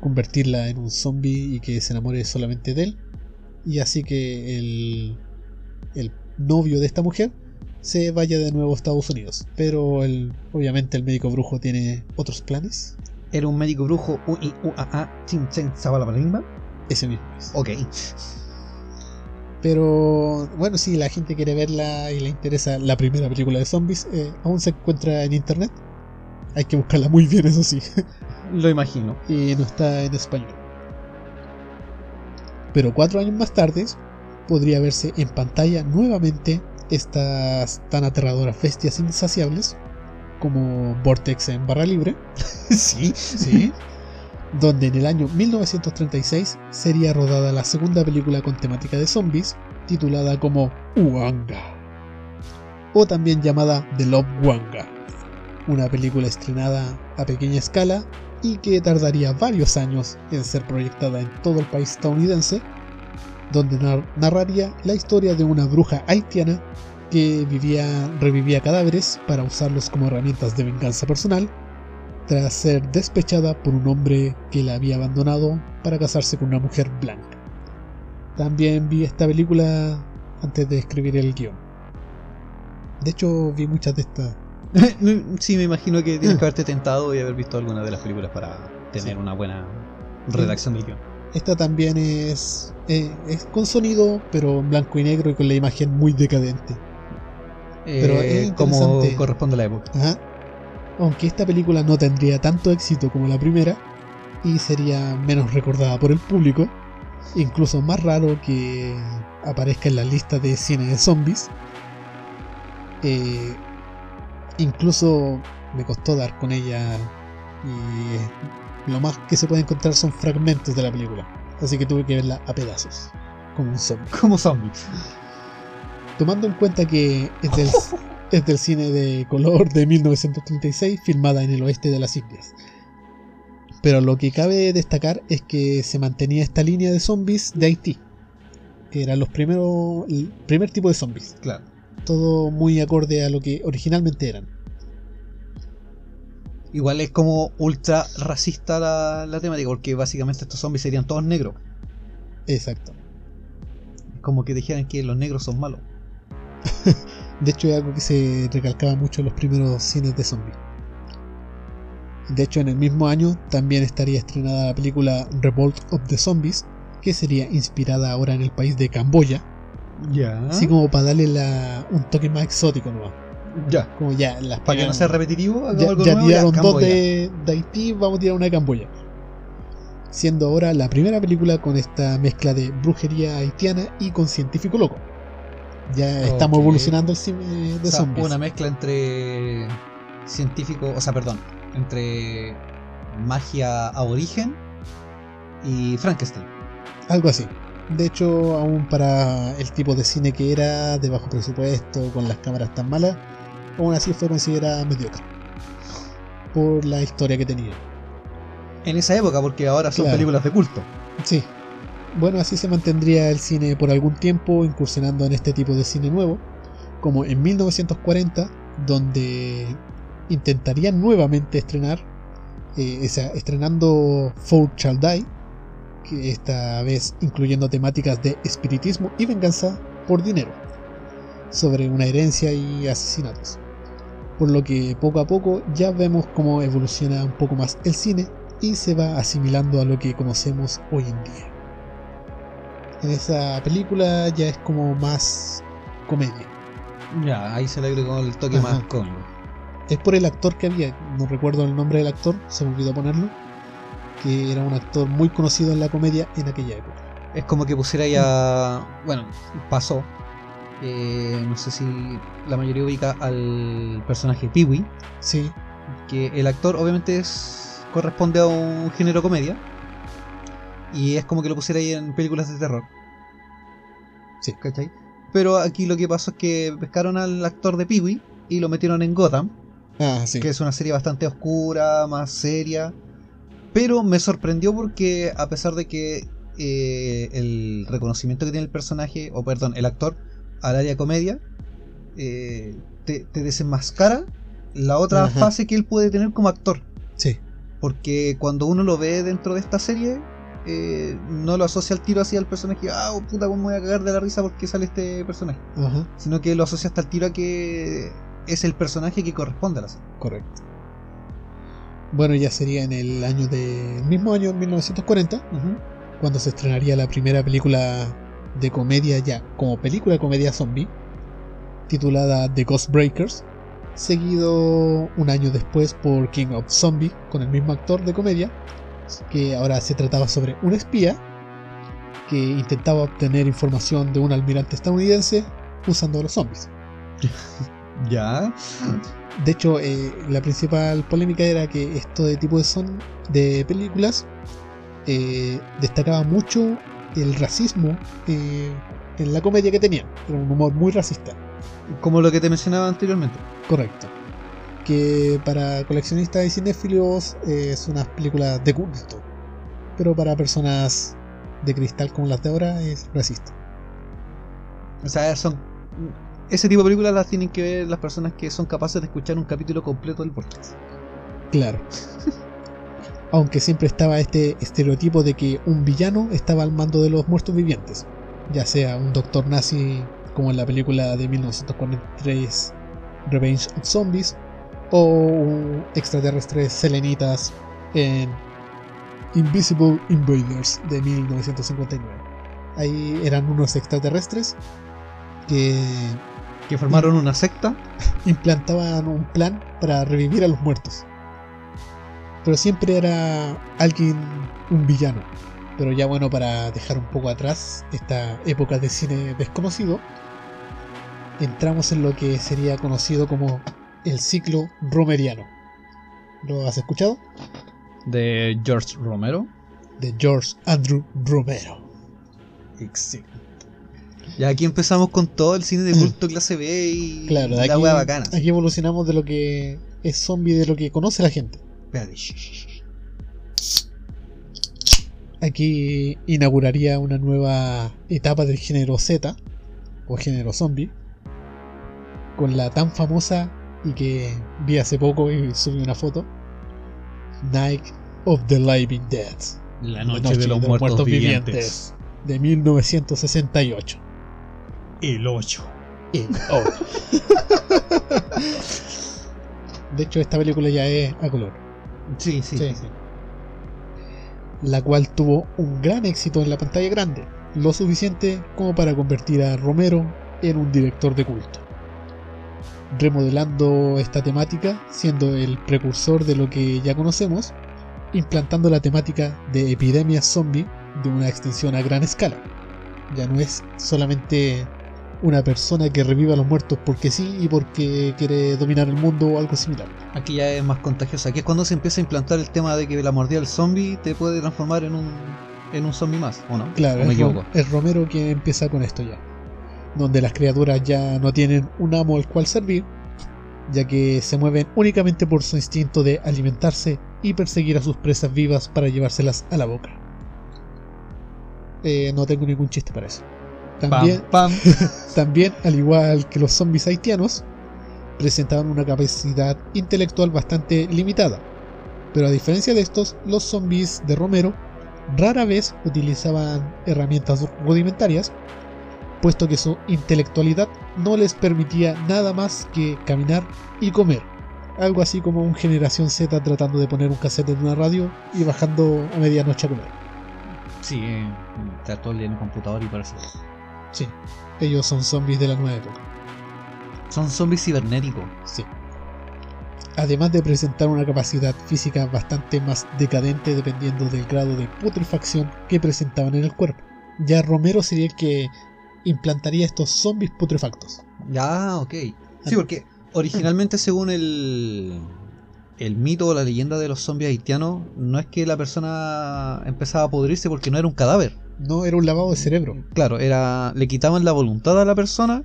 convertirla en un zombie y que se enamore solamente de él. Y así que el, el novio de esta mujer se vaya de nuevo a Estados Unidos. Pero el, obviamente el médico brujo tiene otros planes. Era un médico brujo u i u a a chin chen sabalabalimba. Ese mismo es. Ok. Pero bueno, si la gente quiere verla y le interesa la primera película de zombies, eh, aún se encuentra en internet. Hay que buscarla muy bien, eso sí. Lo imagino. y no está en español. Pero cuatro años más tarde podría verse en pantalla nuevamente estas tan aterradoras bestias insaciables como Vortex en barra libre, sí. ¿sí? Donde en el año 1936 sería rodada la segunda película con temática de zombies titulada como Uanga o también llamada The Love Wanga, una película estrenada a pequeña escala y que tardaría varios años en ser proyectada en todo el país estadounidense, donde nar- narraría la historia de una bruja haitiana que vivía, revivía cadáveres para usarlos como herramientas de venganza personal, tras ser despechada por un hombre que la había abandonado para casarse con una mujer blanca. También vi esta película antes de escribir el guion. De hecho, vi muchas de estas. sí, me imagino que tienes que haberte tentado y haber visto alguna de las películas para tener Sí. una buena redacción del guion. Esta también es, eh, es con sonido, pero en blanco y negro y con la imagen muy decadente. Pero Eh, es como corresponde a la época. Ajá. Aunque esta película no tendría tanto éxito como la primera y sería menos recordada por el público, incluso más raro que aparezca en la lista de cine de zombies. Eh, incluso me costó dar con ella y lo más que se puede encontrar son fragmentos de la película, así que tuve que verla a pedazos, como un zombie. Como zombies. Tomando en cuenta que es del, es del cine de color de 1936, filmada en el oeste de las Indias. Pero lo que cabe destacar es que se mantenía esta línea de zombies de Haití, que eran los primeros, el primer tipo de zombies, Claro. todo muy acorde a lo que originalmente eran. Igual es como ultra racista la, la temática, porque básicamente estos zombies serían todos negros. Exacto. Es como que dijeran que los negros son malos. De hecho, es algo que se recalcaba mucho en los primeros cines de zombies. De hecho, en el mismo año también estaría estrenada la película Revolt of the Zombies, que sería inspirada ahora en el país de Camboya, Ya. así como para darle la- un toque más exótico, ¿no? Ya. Como ya las Para que no sea repetitivo, ya, algo ya nuevo, tiraron dos de Haití, vamos a tirar una de Camboya. Siendo ahora la primera película con esta mezcla de brujería haitiana y con científico loco. Ya estamos evolucionando el cine de O sea, zombies. una mezcla entre científico, o sea, perdón, entre magia aborigen y Frankenstein. Algo así. De hecho, aún para el tipo de cine que era, de bajo presupuesto, con las cámaras tan malas, aún así fue considerada mediocre. Por la historia que tenía. En esa época, porque ahora son Claro. películas de culto. Sí. Bueno, así se mantendría el cine por algún tiempo, incursionando en este tipo de cine nuevo, como en 1940, donde intentarían nuevamente estrenar, eh, esa- estrenando Four Shall Die, que esta vez incluyendo temáticas de espiritismo y venganza por dinero, sobre una herencia y asesinatos. Por lo que poco a poco ya vemos cómo evoluciona un poco más el cine y se va asimilando a lo que conocemos hoy en día. En esa película ya es como más comedia. Ya, ahí se le agregó el toque Ajá. más cómico. Es por el actor que había, no recuerdo el nombre del actor, se me olvidó ponerlo, que era un actor muy conocido en la comedia en aquella época. Es como que pusiera ya. Bueno, pasó. Eh, no sé si la mayoría ubica al personaje Peewee. Sí, Que el actor obviamente es, corresponde a un género comedia. Y es como que lo pusiera ahí en películas de terror. Sí. ¿Cachai? Pero aquí lo que pasó es que pescaron al actor de Peewee y lo metieron en Gotham. ah, sí, que es una serie bastante oscura, más seria. Pero me sorprendió porque a pesar de que eh, el reconocimiento que tiene el personaje, o perdón, el actor al área comedia, eh, te, te desenmascara la otra Ajá. fase que él puede tener como actor. sí, Porque cuando uno lo ve dentro de esta serie, eh, no lo asocia al tiro así al personaje, ah, oh, puta, cómo me voy a cagar de la risa porque sale este personaje. Sino que lo asocia hasta al tiro a que es el personaje que corresponde a la serie. correcto. Bueno, ya sería en el año de, el mismo año, 1940, cuando se estrenaría la primera película de comedia ya como película de comedia zombie, titulada The Ghost Breakers, seguido un año después por King of Zombie con el mismo actor de comedia, que ahora se trataba sobre un espía que intentaba obtener información de un almirante estadounidense usando a los zombies. Ya. De hecho, eh, la principal polémica era que esto de tipo de son de películas eh, destacaba mucho el racismo eh, en la comedia que tenían. Era un humor muy racista, Como lo que te mencionaba anteriormente. correcto. Que para coleccionistas y cinéfilos eh, es una película de culto, pero para personas de cristal como las de ahora es racista. O sea, son. ese tipo de películas las tienen que ver las personas que son capaces de escuchar un capítulo completo del Vortex. Claro. Aunque siempre estaba este estereotipo de que un villano estaba al mando de los muertos vivientes, ya sea un doctor nazi como en la película de 1943 Revenge of Zombies o extraterrestres selenitas en Invisible Invaders de 1959. Ahí eran unos extraterrestres que Que formaron una secta. implantaban un plan para revivir a los muertos. Pero siempre era alguien, un villano. Pero ya bueno, para dejar un poco atrás esta época de cine desconocido, entramos en lo que sería conocido como el ciclo romeriano. ¿Lo has escuchado? De George Romero. De George Andrew Romero. Ya aquí empezamos con todo el cine de culto clase B y Claro, la aquí, bacana. aquí evolucionamos de lo que es zombie, de lo que conoce la gente. Aquí inauguraría una nueva etapa del género Z, o género zombie, con la tan famosa y que vi hace poco y subí una foto, Night of the Living Dead, La noche, de los, muertos, vivientes. de 1968. El 8. Y- oh. de hecho, esta película ya es a color. Sí, sí, Sí, sí. sí. La cual tuvo un gran éxito en la pantalla grande, lo suficiente como para convertir a Romero en un director de culto. Remodelando esta temática, siendo el precursor de lo que ya conocemos, implantando la temática de epidemias zombie de una extensión a gran escala. Ya no es solamente una persona que reviva a los muertos porque sí y porque quiere dominar el mundo o algo similar. Aquí ya es más contagiosa. Aquí es cuando se empieza a implantar el tema de que la mordida del zombie te puede transformar en un, en un zombie más, ¿o no? Claro, ¿O me es, equivoco? es Romero quien empieza con esto ya. Donde las criaturas ya no tienen un amo al cual servir, ya que se mueven únicamente por su instinto de alimentarse y perseguir a sus presas vivas para llevárselas a la boca. Eh, no tengo ningún chiste para eso. También, Pam, pam. también, al igual que los zombies haitianos, presentaban una capacidad intelectual bastante limitada. Pero a diferencia de estos, los zombies de Romero rara vez utilizaban herramientas rudimentarias, puesto que su intelectualidad no les permitía nada más que caminar y comer. Algo así como un generación Z tratando de poner un cassette en una radio y bajando a medianoche a comer. Sí, eh, el día en el computador y parece. Sí, ellos son zombies de la nueva época. Son zombies cibernéticos. Sí. Además de presentar una capacidad física bastante más decadente dependiendo del grado de putrefacción que presentaban en el cuerpo. Ya Romero sería el que implantaría estos zombies putrefactos. Ya, ok. Sí, Ah. porque originalmente según el, el mito o la leyenda de los zombies haitianos, no es que la persona empezaba a podrirse porque no era un cadáver. No era un lavado de cerebro. Claro, era le quitaban la voluntad a la persona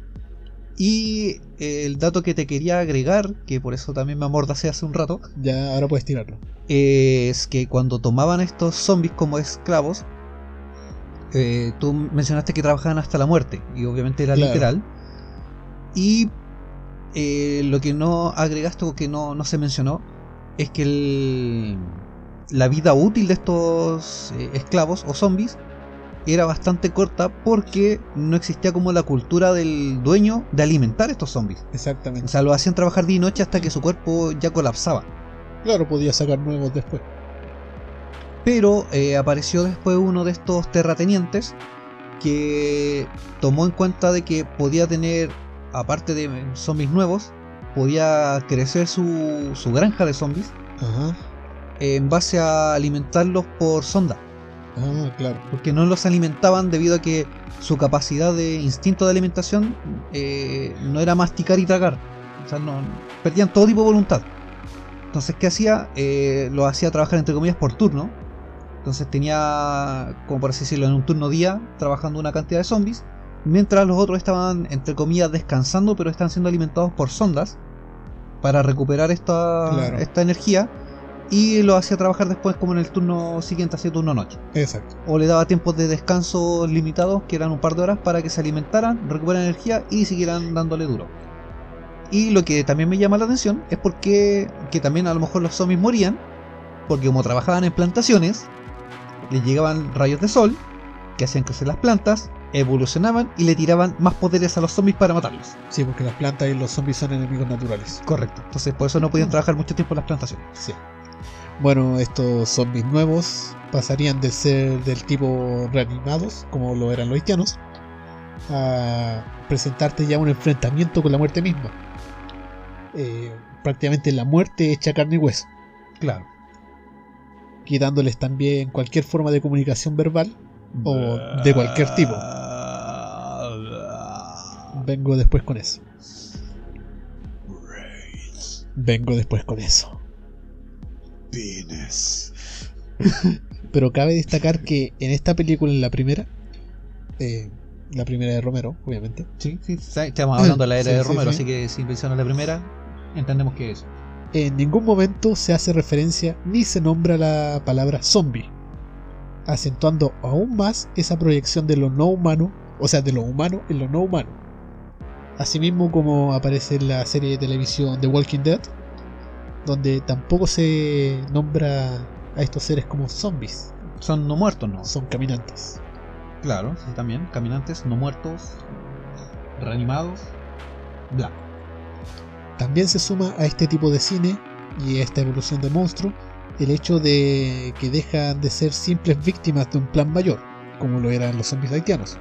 y eh, el dato que te quería agregar, que por eso también me amordacé hace un rato, Ya ahora puedes tirarlo. es que cuando tomaban estos zombies como esclavos, eh, tú mencionaste que trabajaban hasta la muerte, y obviamente era Claro. literal. Y eh, lo que no agregaste o que no, no se mencionó es que el- la vida útil de estos eh, esclavos o zombies era bastante corta porque no existía como la cultura del dueño de alimentar estos zombies. O Exactamente. sea, lo hacían trabajar día y noche hasta que su cuerpo ya colapsaba. Claro, podía sacar nuevos después. Pero eh, apareció después uno de estos terratenientes que tomó en cuenta de que podía tener, aparte de zombies nuevos, podía crecer su, su granja de zombies Ajá. en base a alimentarlos por sonda. Ah, claro. Porque no los alimentaban debido a que su capacidad de instinto de alimentación eh, no era masticar y tragar. O sea, no, perdían todo tipo de voluntad. Entonces, ¿qué hacía? Eh, lo hacía trabajar entre comillas por turno. Entonces tenía, como por así decirlo, en un turno día trabajando una cantidad de zombies, mientras los otros estaban, entre comillas, descansando, pero están siendo alimentados por sondas para recuperar esta, Claro. esta energía y lo hacía trabajar después como en el turno siguiente, hacía turno noche. Exacto. O le daba tiempos de descanso limitados, que eran un par de horas, para que se alimentaran, recuperaran energía y siguieran dándole duro. Y lo que también me llama la atención es porque que también a lo mejor los zombies morían, porque como trabajaban en plantaciones, les llegaban rayos de sol, que hacían crecer las plantas, evolucionaban y le tiraban más poderes a los zombies para matarlos. Sí, porque las plantas y los zombies son enemigos naturales. Correcto. Entonces por eso no podían trabajar mucho tiempo en las plantaciones. Sí. Bueno, estos zombies nuevos pasarían de ser del tipo reanimados, como lo eran los haitianos, a presentarte ya un enfrentamiento con la muerte misma. Eh, prácticamente la muerte hecha carne y hueso, Claro. Quitándoles también cualquier forma de comunicación verbal o de cualquier tipo. Vengo después con eso. Vengo después con eso. Pero cabe destacar que en esta película, en la primera, eh, la primera de Romero, obviamente, Sí, sí, sí, estamos hablando de la era Sí, de sí, Romero, sí. así que si mencionas la primera, entendemos que es. En ningún momento se hace referencia ni se nombra la palabra zombie, acentuando aún más esa proyección de lo no humano, o sea, de lo humano en lo no humano. Asimismo como aparece en la serie de televisión The Walking Dead, donde tampoco se nombra a estos seres como zombies, Son no muertos, ¿no? son caminantes. Claro, sí, también. Caminantes, no muertos, reanimados, bla. También se suma a este tipo de cine y a esta evolución de monstruo el hecho de que dejan de ser simples víctimas de un plan mayor, como lo eran los zombies haitianos,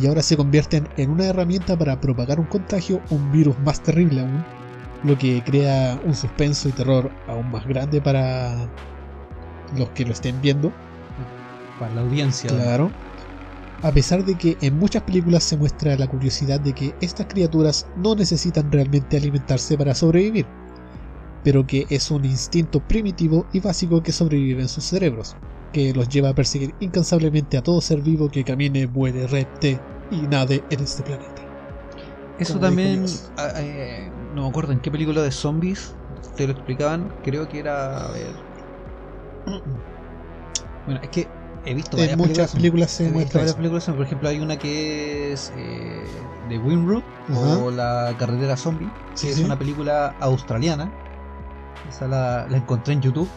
y ahora se convierten en una herramienta para propagar un contagio, un virus más terrible aún, lo que crea un suspenso y terror aún más grande para los que lo estén viendo, Para la audiencia. Claro. A pesar de que en muchas películas se muestra la curiosidad de que estas criaturas no necesitan realmente alimentarse para sobrevivir, pero que es un instinto primitivo y básico que sobrevive en sus cerebros, que los lleva a perseguir incansablemente a todo ser vivo que camine, vuele, repte y nade en este planeta. Eso también, ah, eh, no me acuerdo en qué película de zombies te lo explicaban, creo que era, a ver... Bueno, es que he visto varias En muchas de películas se muestra varias películas, por ejemplo, hay una que es eh, Windroot Ajá. o La carretera zombie, que Sí, es una película australiana. Esa la, la encontré en YouTube.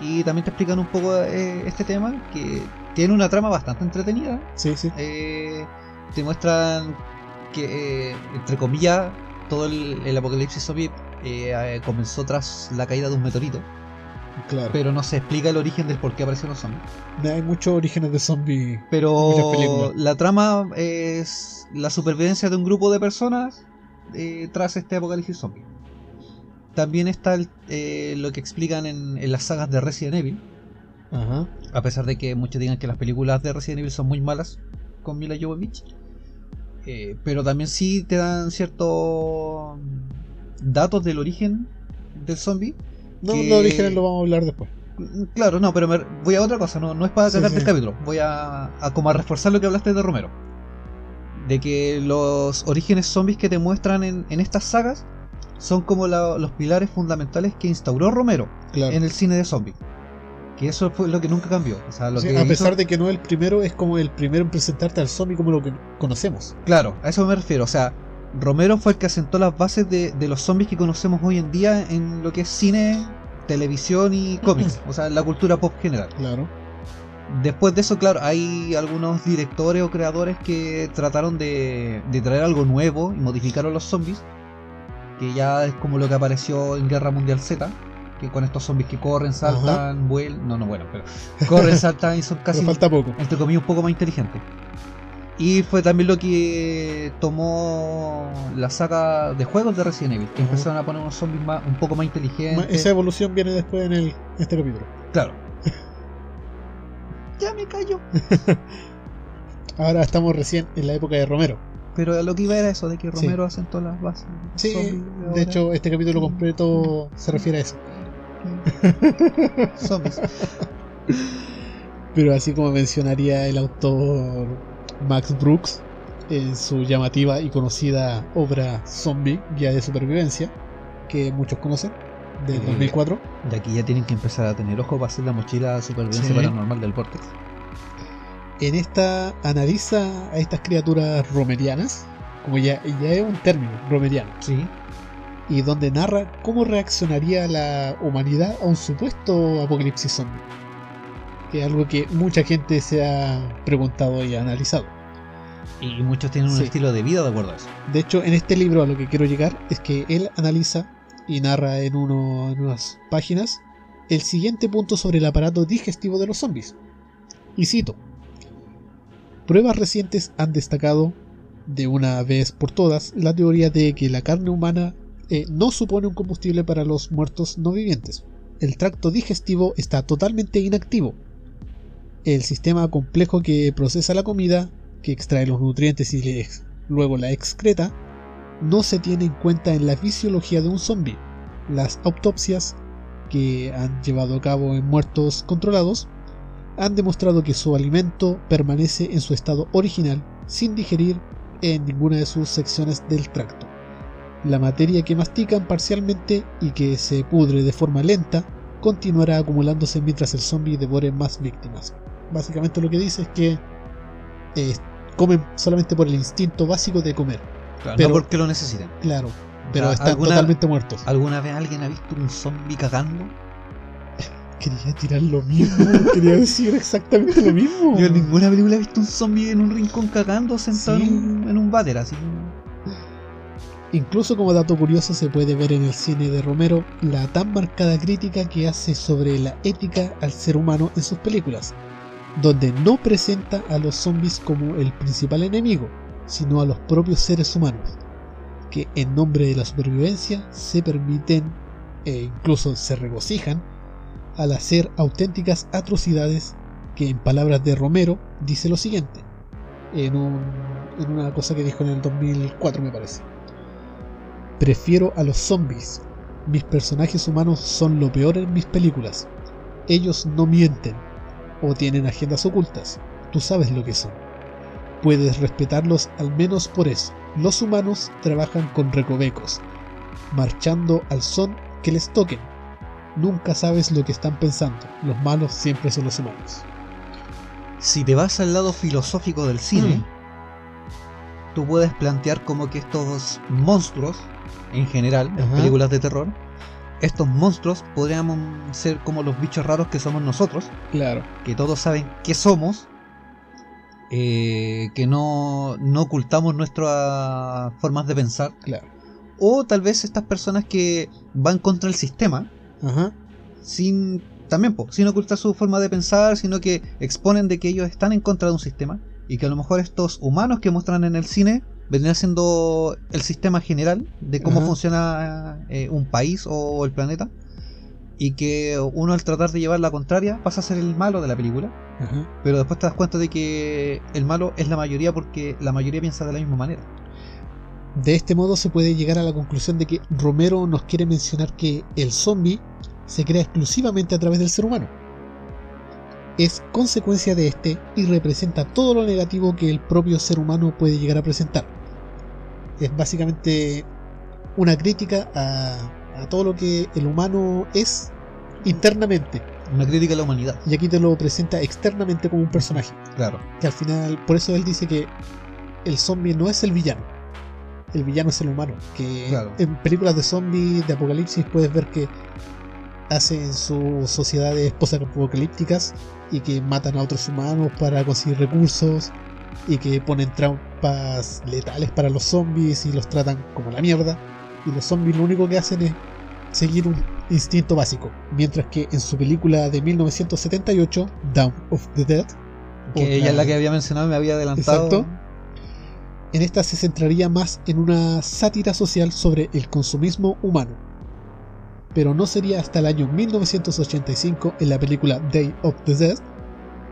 Y también te explican un poco eh, este tema, que tiene una trama bastante entretenida. Sí, sí. Eh, te muestran que, eh, entre comillas, todo el, el apocalipsis zombie eh, eh, comenzó tras la caída de un meteorito, Claro. pero no se explica el origen del por qué aparecieron los zombies. Hay muchos orígenes de zombies. Pero películas. la trama es la supervivencia de un grupo de personas eh, tras este apocalipsis zombie. También está el- eh, lo que explican en, en las sagas de Resident Evil, Ajá. a pesar de que muchos digan que las películas de Resident Evil son muy malas con Mila Jovovich. Eh, pero también sí te dan ciertos datos del origen del zombie. No, Que- los orígenes lo vamos a hablar después. Mm, Claro, no, pero me- voy a otra cosa, no, no es para cagarte sí. el capítulo, voy a, a como a reforzar lo que hablaste de Romero. De que los orígenes zombies que te muestran en, en estas sagas son como la- los pilares fundamentales que instauró Romero Claro. en el cine de zombies. Que eso fue lo que nunca cambió. O sea, lo Sí, que a hizo- pesar de que no es el primero, es como el primero en presentarte al zombie como lo que conocemos. Claro, a eso me refiero. O sea, Romero fue el que asentó las bases de, de los zombies que conocemos hoy en día en lo que es cine, televisión y cómics. O sea, en la cultura pop general. Claro. Después de eso, claro, hay algunos directores o creadores que trataron de, de traer algo nuevo y modificaron los zombies. Que ya es como lo que apareció en Guerra Mundial Z. Que con estos zombies que corren, saltan, vuelan. No, no, bueno, pero corren, saltan y son casi Pero falta poco. entre comillas, un poco más inteligente. Y fue también lo que tomó la saga de juegos de Resident Evil, que empezaron a poner unos zombies más, un poco más inteligentes. Esa evolución viene después en, el, en este capítulo. Claro. ya me callo. Ahora estamos recién en la época de Romero. Pero a lo que iba era eso, de que Sí. Romero asentó las bases. Sí, zombies de ahora. hecho, este capítulo completo se refiere a eso. Zombies. Pero así como mencionaría el autor Max Brooks en su llamativa y conocida obra Zombie, Guía de Supervivencia, que muchos conocen, del Eh, 2004. De aquí ya tienen que empezar a tener ojo para hacer la mochila de supervivencia Sí. paranormal del Vortex. En esta analiza a estas criaturas romerianas, como ya, ya es un término, romeriano, Sí. y donde narra cómo reaccionaría la humanidad a un supuesto apocalipsis zombie. Que es algo que mucha gente se ha preguntado y analizado. Y muchos tienen un Sí. estilo de vida de acuerdo a eso. De hecho, en este libro a lo que quiero llegar es que él analiza y narra en, uno- en unas páginas el siguiente punto sobre el aparato digestivo de los zombies. Y cito, pruebas recientes han destacado de una vez por todas la teoría de que la carne humana eh, no supone un combustible para los muertos no vivientes. El tracto digestivo está totalmente inactivo. El sistema complejo que procesa la comida, que extrae los nutrientes y luego la excreta, no se tiene en cuenta en la fisiología de un zombie. Las autopsias que han llevado a cabo en muertos controlados han demostrado que su alimento permanece en su estado original sin digerir en ninguna de sus secciones del tracto. La materia que mastican parcialmente y que se pudre de forma lenta continuará acumulándose mientras el zombie devore más víctimas. Básicamente lo que dice es que eh, comen solamente por el instinto básico de comer. Claro, Pero- no porque lo necesiten. Claro, pero sea, están totalmente muertos. ¿Alguna vez alguien ha visto un zombie cagando? Quería tirar lo mismo, quería decir exactamente lo mismo. Yo en ninguna película he visto un zombie en un rincón cagando sentado Sí. en, un, en un váter así. Incluso como dato curioso se puede ver en el cine de Romero la tan marcada crítica que hace sobre la ética al ser humano en sus películas, donde no presenta a los zombies como el principal enemigo, sino a los propios seres humanos, que en nombre de la supervivencia se permiten e incluso se regocijan al hacer auténticas atrocidades que en palabras de Romero dice lo siguiente, en, un- en una cosa que dijo en el 2004 me parece. Prefiero a los zombies. Mis personajes humanos son lo peor en mis películas. Ellos no mienten o tienen agendas ocultas. Tú sabes lo que son. Puedes respetarlos al menos por eso. Los humanos trabajan con recovecos, marchando al son que les toquen. Nunca sabes lo que están pensando. Los malos siempre son los humanos. Si te vas al lado filosófico del cine, Mm. tú puedes plantear como que estos monstruos, en general, en películas de terror, estos monstruos podríamos ser como los bichos raros que somos nosotros, Claro. que todos saben qué somos, eh, que no, no ocultamos nuestras formas de pensar, Claro. o tal vez estas personas que van contra el sistema, Ajá. sin también po, sin ocultar su forma de pensar, sino que exponen de que ellos están en contra de un sistema y que a lo mejor estos humanos que muestran en el cine vendrían siendo el sistema general de cómo funciona eh, un país o el planeta y que uno al tratar de llevar la contraria pasa a ser el malo de la película, pero después te das cuenta de que el malo es la mayoría porque la mayoría piensa de la misma manera. De este modo se puede llegar a la conclusión de que Romero nos quiere mencionar que el zombie se crea exclusivamente a través del ser humano. Es consecuencia de este y representa todo lo negativo que el propio ser humano puede llegar a presentar. Es básicamente una crítica a, a todo lo que el humano es internamente. Una crítica a la humanidad, Y aquí te lo presenta externamente como un personaje. claro. Que al final, por eso él dice que el zombie no es el villano. El villano es el humano. Que Claro. en películas de zombies, de apocalipsis, puedes ver que hacen sus sociedades post-apocalípticas y que matan a otros humanos para conseguir recursos y que ponen trampas letales para los zombies y los tratan como la mierda. Y los zombies lo único que hacen es seguir un instinto básico. Mientras que en su película de 1978, Down of the Dead, Que ella es la que había mencionado y me había adelantado. Exacto. En esta se centraría más en una sátira social sobre el consumismo humano. Pero no sería hasta el año 1985 en la película Day of the Dead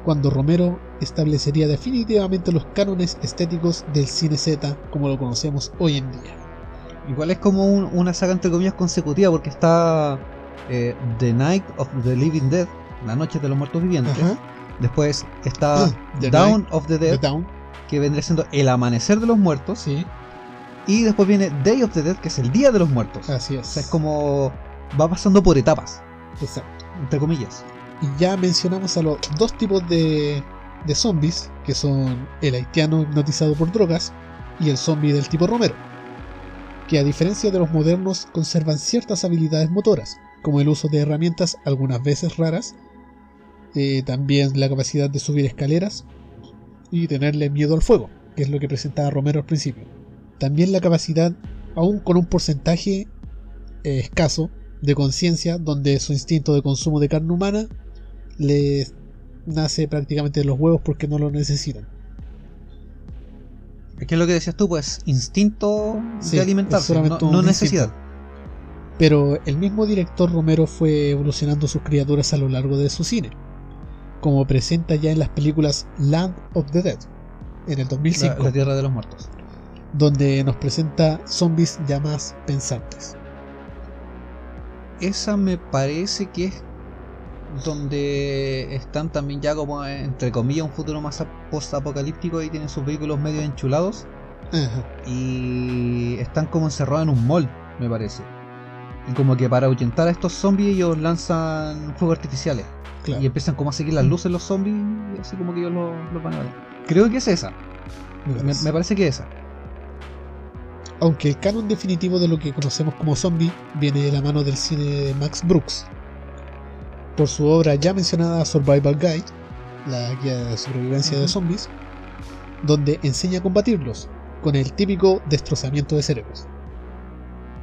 cuando Romero establecería definitivamente los cánones estéticos del cine Z como lo conocemos hoy en día. Igual es como un- una saga entre comillas consecutiva porque está eh, The Night of the Living Dead, La Noche de los Muertos Vivientes. Ajá. Después está Ah, The Night of the Dead, Down, que vendría siendo El Amanecer de los Muertos. sí, Y después viene Day of the Dead, que es el Día de los Muertos. así O es. sea, es como va pasando por etapas, Exacto. entre comillas. Y ya mencionamos a los dos tipos de, de zombies, que son el haitiano hipnotizado por drogas y el zombie del tipo Romero, que a diferencia de los modernos conservan ciertas habilidades motoras, como el uso de herramientas algunas veces raras, eh, también la capacidad de subir escaleras y tenerle miedo al fuego, que es lo que presentaba Romero al principio. También la capacidad, aún con un porcentaje eh, escaso, de conciencia, donde su instinto de consumo de carne humana le nace prácticamente de los huevos porque no lo necesitan. ¿Qué es lo que decías tú? Pues instinto Sí, de alimentarse, no necesidad. Pero el mismo director Romero fue evolucionando sus criaturas a lo largo de su cine, como presenta ya en las películas Land of the Dead, en el 2005, La, la tierra de los muertos. donde nos presenta zombies ya más pensantes. Esa me parece que es donde están también ya como entre comillas un futuro más post-apocalíptico y tienen sus vehículos medio enchulados y están como encerrados en un mall, me parece. Y como que para ahuyentar a estos zombies ellos lanzan fuegos artificiales claro. y empiezan como a seguir las luces los zombies y así como que ellos los los van a ver. Creo que es esa, me me, parece. me parece que es esa. Aunque el canon definitivo de lo que conocemos como zombie viene de la mano del cine de Max Brooks, por su obra ya mencionada Survival Guide, la guía de supervivencia de zombies, donde enseña a combatirlos con el típico destrozamiento de cerebros.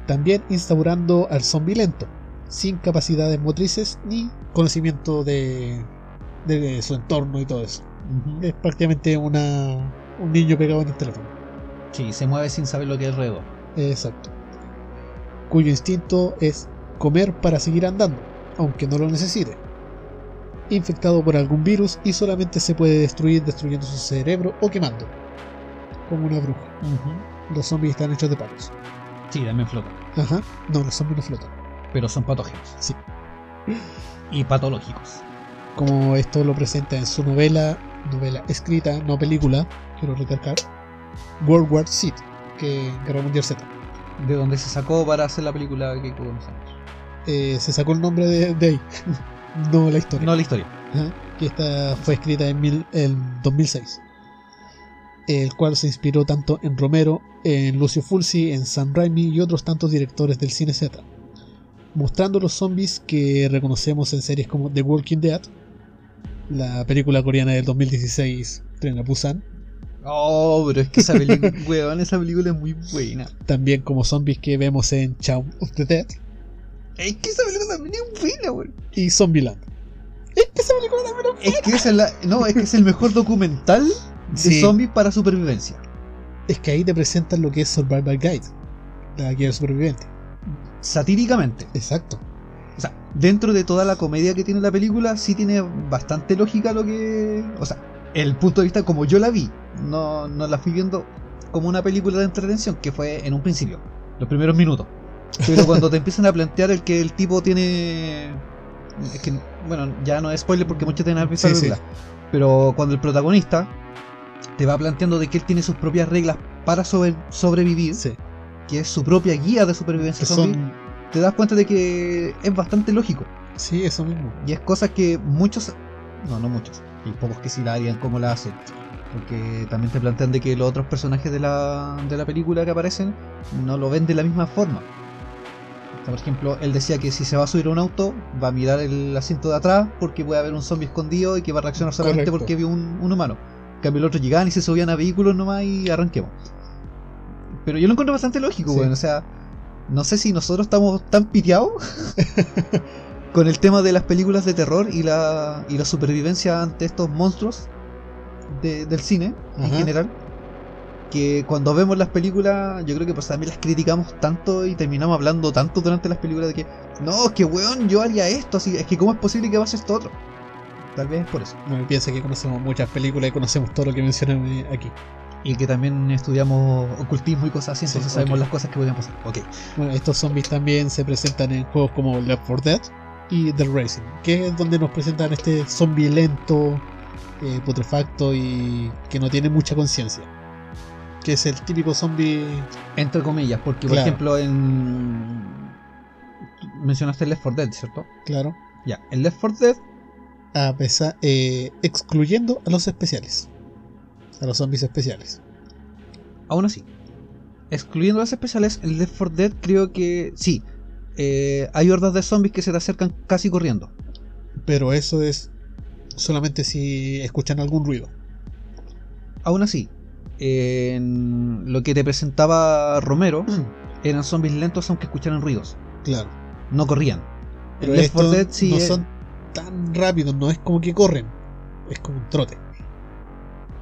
También instaurando al zombie lento, sin capacidades motrices ni conocimiento de, de su entorno y todo eso. Es prácticamente una, un niño pegado en el teléfono. Sí, se mueve sin saber lo que es alrededor. Exacto. Cuyo instinto es comer para seguir andando, aunque no lo necesite. Infectado por algún virus y solamente se puede destruir destruyendo su cerebro o quemando. Como una bruja. Los zombies están hechos de palos. Sí, también flota. Ajá. No, los zombies no flotan. Pero son patógenos. Sí. Y patológicos. Como esto lo presenta en su novela, novela escrita, no película, quiero recalcar, World War Z, que Guerra Mundial Z. De donde se sacó para hacer la película que conocemos. Eh, se sacó el nombre de, de ahí, no la historia. No la historia. Ajá, que esta fue escrita en, mil- en 2006, el cual se inspiró tanto en Romero, en Lucio Fulci, en Sam Raimi y otros tantos directores del cine Z, mostrando los zombies que reconocemos en series como The Walking Dead, la película coreana del 2016, Tren a Busan, Oh, pero es que esa película, weón, esa película es muy buena. también como zombies que vemos en Shaun of the Dead Es que esa película también es buena, weón. y Zombieland. Es que esa película también es Es que esa es la. No, es que es el mejor documental de Sí. zombies para supervivencia. Es que ahí te presentan lo que es Survival Guide, la guía del superviviente. Satíricamente. Exacto. O sea, dentro de toda la comedia que tiene la película, sí tiene bastante lógica lo que. O sea, el punto de vista como yo la vi, no, no la fui viendo como una película de entretención, que fue en un principio, los primeros minutos. Pero cuando te empiezan a plantear el que el tipo tiene. Es que, bueno, ya no es spoiler porque muchos tienen visto la Sí, sí. Pero cuando el protagonista te va planteando de que él tiene sus propias reglas para sobre- sobrevivir, Sí. que es su propia guía de supervivencia zombie, son. te das cuenta de que es bastante lógico. Sí, eso mismo. Y es cosa que muchos, no, no muchos, y pocos que sí la harían como la hacen. Porque también te plantean de que los otros personajes de la, de la película que aparecen no lo ven de la misma forma. Por ejemplo, él decía que si se va a subir a un auto, va a mirar el asiento de atrás porque puede haber un zombie escondido y que va a reaccionar solamente Correcto. porque vio un, un humano. En cambio, el otro llegaban y se subían a vehículos nomás y arranquemos. Pero yo lo encuentro bastante lógico, Sí. O sea, no sé si nosotros estamos tan piteados con el tema de las películas de terror y la, y la supervivencia ante estos monstruos de- del cine en general. Que cuando vemos las películas, yo creo que pues también las criticamos tanto y terminamos hablando tanto durante las películas de que, no, es que weón, yo haría esto, así, es que cómo es posible que pase esto otro. Tal vez es por eso. Bueno, piensa que conocemos muchas películas y conocemos todo lo que mencionan eh, aquí. Y que también estudiamos ocultismo y cosas así, Sí, entonces sabemos ok. las cosas que podrían pasar. Ok. Bueno, estos zombies también se presentan en juegos como Left 4 Dead y The Racing, que es donde nos presentan este zombie lento, eh, putrefacto y que no tiene mucha conciencia. Que es el típico zombie. Entre comillas, porque por ejemplo en... mencionaste el Left 4 Dead, ¿cierto? Claro. Ya, el Left 4 Dead, A pesar, eh, excluyendo a los especiales. A los zombies especiales. aún así, excluyendo las especiales, el Left 4 Dead creo que sí. eh, hay hordas de zombies que se te acercan casi corriendo. Pero eso es solamente si escuchan algún ruido. Aún así, en lo que te presentaba Romero, eran zombies lentos aunque escucharan ruidos. Claro. No corrían. Pero Left 4 estos Dead sí no es- son tan rápidos, no es como que corren. Es como un trote.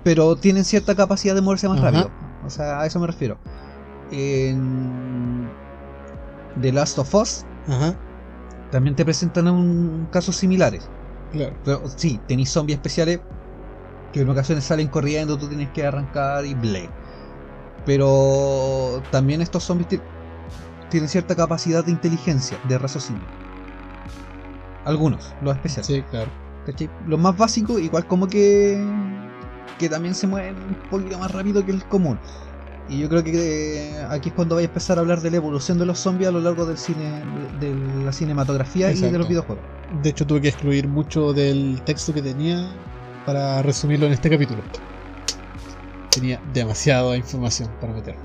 pero tienen cierta capacidad de moverse más Ajá. rápido. O sea, a eso me refiero. En The Last of Us Ajá, también te presentan un casos similares. claro. Pero sí, tenéis zombies especiales que en ocasiones salen corriendo, tú tienes que arrancar y ble. Pero también estos zombies ti- tienen cierta capacidad de inteligencia, de raciocinio. Algunos, los especiales. Sí, claro. ¿cachai? Los más básicos, igual como que. que también se mueven un poquito más rápido que el común. Y yo creo que eh, aquí es cuando vais a empezar a hablar de la evolución de los zombies a lo largo del cine, de la cinematografía y de los videojuegos. De hecho, tuve que excluir mucho del texto que tenía para resumirlo en este capítulo. Tenía demasiada información para meter.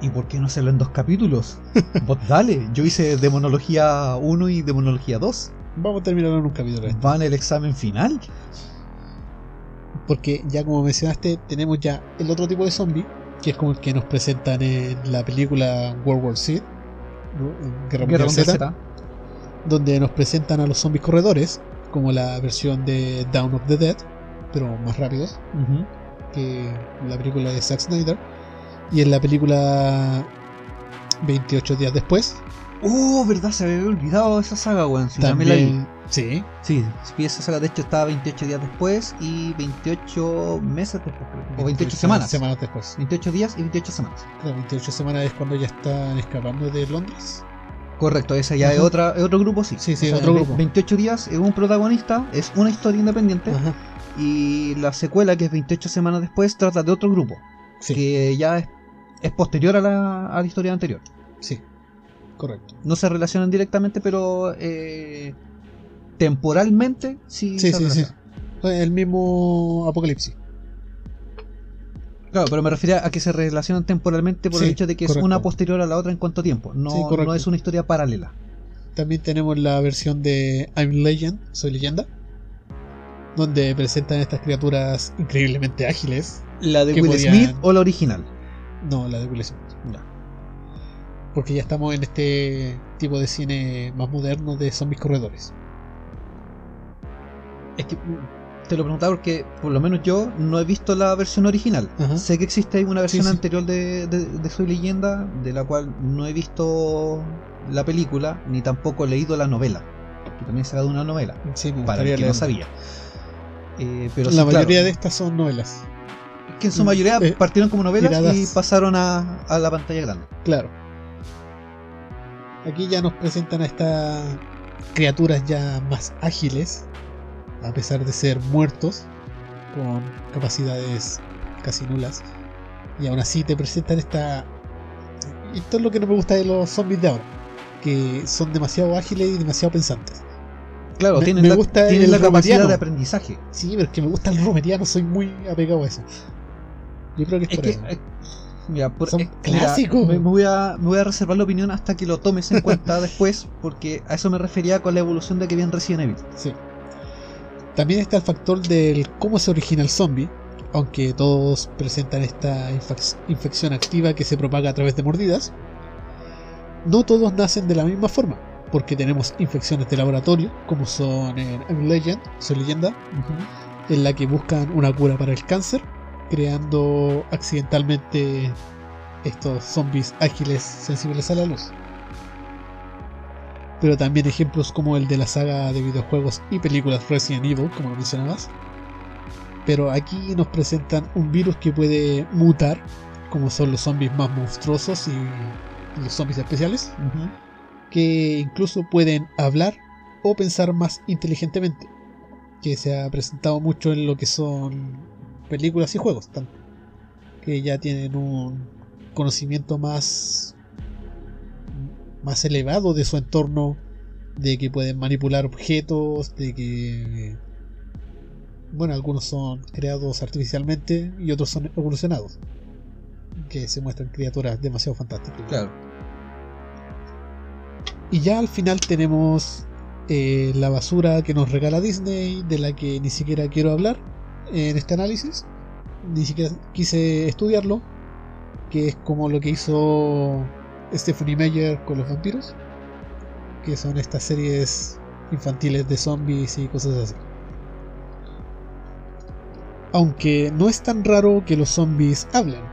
¿Y por qué no hacerlo en dos capítulos? Vos dale, yo hice demonología 1 y demonología 2. Vamos a terminarlo en un capítulo. este. Van el examen final. Porque ya como mencionaste, tenemos ya el otro tipo de zombie, que es como el que nos presentan en la película World War Z, ¿no? Guerra, Mundial Z, Z. donde nos presentan a los zombies corredores, como la versión de Dawn of the Dead, pero más rápidos que la película de Zack Snyder. Y en la película 28 días después, Oh, verdad, se había olvidado esa saga, weón. Sí, también la vi. Sí, Sí, esa saga, de hecho estaba 28 días después y 28 meses después, o 28 semanas. Semanas después. 28 días y 28 semanas. Las 28 semanas es cuando ya están escapando de Londres. Correcto, esa ya es, otra, es otro grupo, sí. Sí, sí, O sea, otro grupo. 28 días es un protagonista, es una historia independiente. Ajá. Y la secuela, que es 28 semanas después, trata de otro grupo. Sí, Que ya es, es posterior a la, a la historia anterior. sí. Correcto. No se relacionan directamente, pero eh, temporalmente sí. Sí, se sí. El mismo apocalipsis. Claro, pero me refería a que se relacionan temporalmente por el hecho de que correcto. es una posterior a la otra en cuanto tiempo. No, Sí, no es una historia paralela. También tenemos la versión de I'm Legend, Soy Leyenda, donde presentan estas criaturas increíblemente ágiles. ¿La de Will podían- Smith o la original? No, la de Will Smith. Porque ya estamos en este tipo de cine más moderno de zombies corredores. Es que mm, te lo preguntaba porque por lo menos yo no he visto la versión original. Ajá. Sé que existe una versión sí. anterior de, de- de Soy Leyenda, de la cual no he visto la película, ni tampoco he leído la novela. Que también se ha dado una novela, Sí, para el que no sabía. Eh, pero La sí, claro, mayoría de estas son novelas. que en su mayoría eh, partieron como novelas y pasaron a, a la pantalla grande. Claro. Aquí ya nos presentan a estas criaturas ya más ágiles, a pesar de ser muertos, con capacidades casi nulas. Y aún así te presentan esta... Esto es lo que no me gusta de los zombies de ahora, que son demasiado ágiles y demasiado pensantes. Claro, Me- tienen me la, tienen la capacidad de aprendizaje. Sí, pero es que me gusta el romeriano, soy muy apegado a eso. Yo creo que es, Es por que, eso. eh, mira, por- Son eh, clásicos. me, me voy a, me voy a reservar la opinión hasta que lo tomes en cuenta después, porque a eso me refería con la evolución de que viene Resident Evil. Sí. También está el factor del cómo se origina el zombie, aunque todos presentan esta infección activa que se propaga a través de mordidas. No todos nacen de la misma forma, porque tenemos infecciones de laboratorio, como son en I'm Legend, Soy Leyenda, en la que buscan una cura para el cáncer, creando accidentalmente estos zombies ágiles sensibles a la luz. Pero también ejemplos como el de la saga de videojuegos y películas Resident Evil, como lo mencionabas. Pero aquí nos presentan un virus que puede mutar, como son los zombies más monstruosos y los zombies especiales. Que incluso pueden hablar o pensar más inteligentemente, que se ha presentado mucho en lo que son películas y juegos, que ya tienen un conocimiento más más elevado de su entorno de que pueden manipular objetos, de que... Bueno, algunos son creados artificialmente y otros son evolucionados. Que se muestran criaturas demasiado fantásticas. Claro. Y ya al final tenemos eh, la basura que nos regala Disney, de la que ni siquiera quiero hablar en este análisis. Ni siquiera quise estudiarlo. Que es como lo que hizo Stephanie Meyer con los vampiros. Que son estas series infantiles de zombies y cosas así. Aunque no es tan raro que los zombies hablen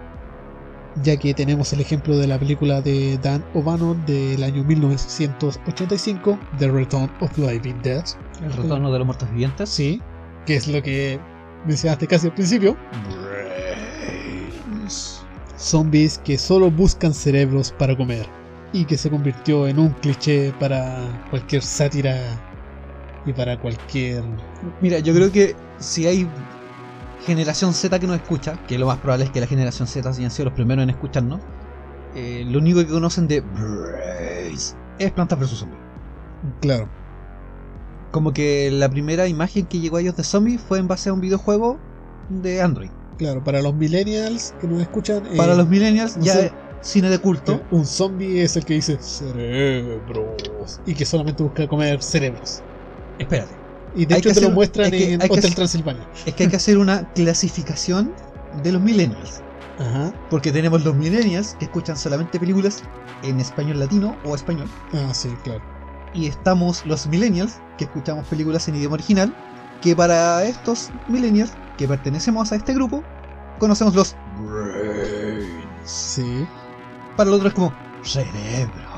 ya que tenemos el ejemplo de la película de Dan O'Bannon del año 1985, The Return of the Living Dead. El retorno de los muertos vivientes. Sí, que es lo que mencionaste casi al principio. Zombies que solo buscan cerebros para comer y que se convirtió en un cliché para cualquier sátira y para cualquier... Mira, yo creo que si hay generación Z que nos escucha, que lo más probable es que la generación Z hayan sido los primeros en escucharnos, eh, lo único que conocen de Brace es Plantas vs Zombies. Claro, Como que la primera imagen que llegó a ellos de zombies fue en base a un videojuego de Android. claro, para los millennials que nos escuchan... eh, Para los millennials ya es cine de culto. Un zombie es el que dice cerebros y que solamente busca comer cerebros. Espérate, Y de Hay hecho te lo muestran que- en Hotel hacer- Transilvania. es que hay que hacer una clasificación de los millennials. Ajá. Porque tenemos los millennials que escuchan solamente películas en español latino o español. Ah, sí, claro. Y estamos los millennials que escuchamos películas en idioma original. Que para estos millennials que pertenecemos a este grupo, conocemos los brains. Sí. Para los otros es como cerebro.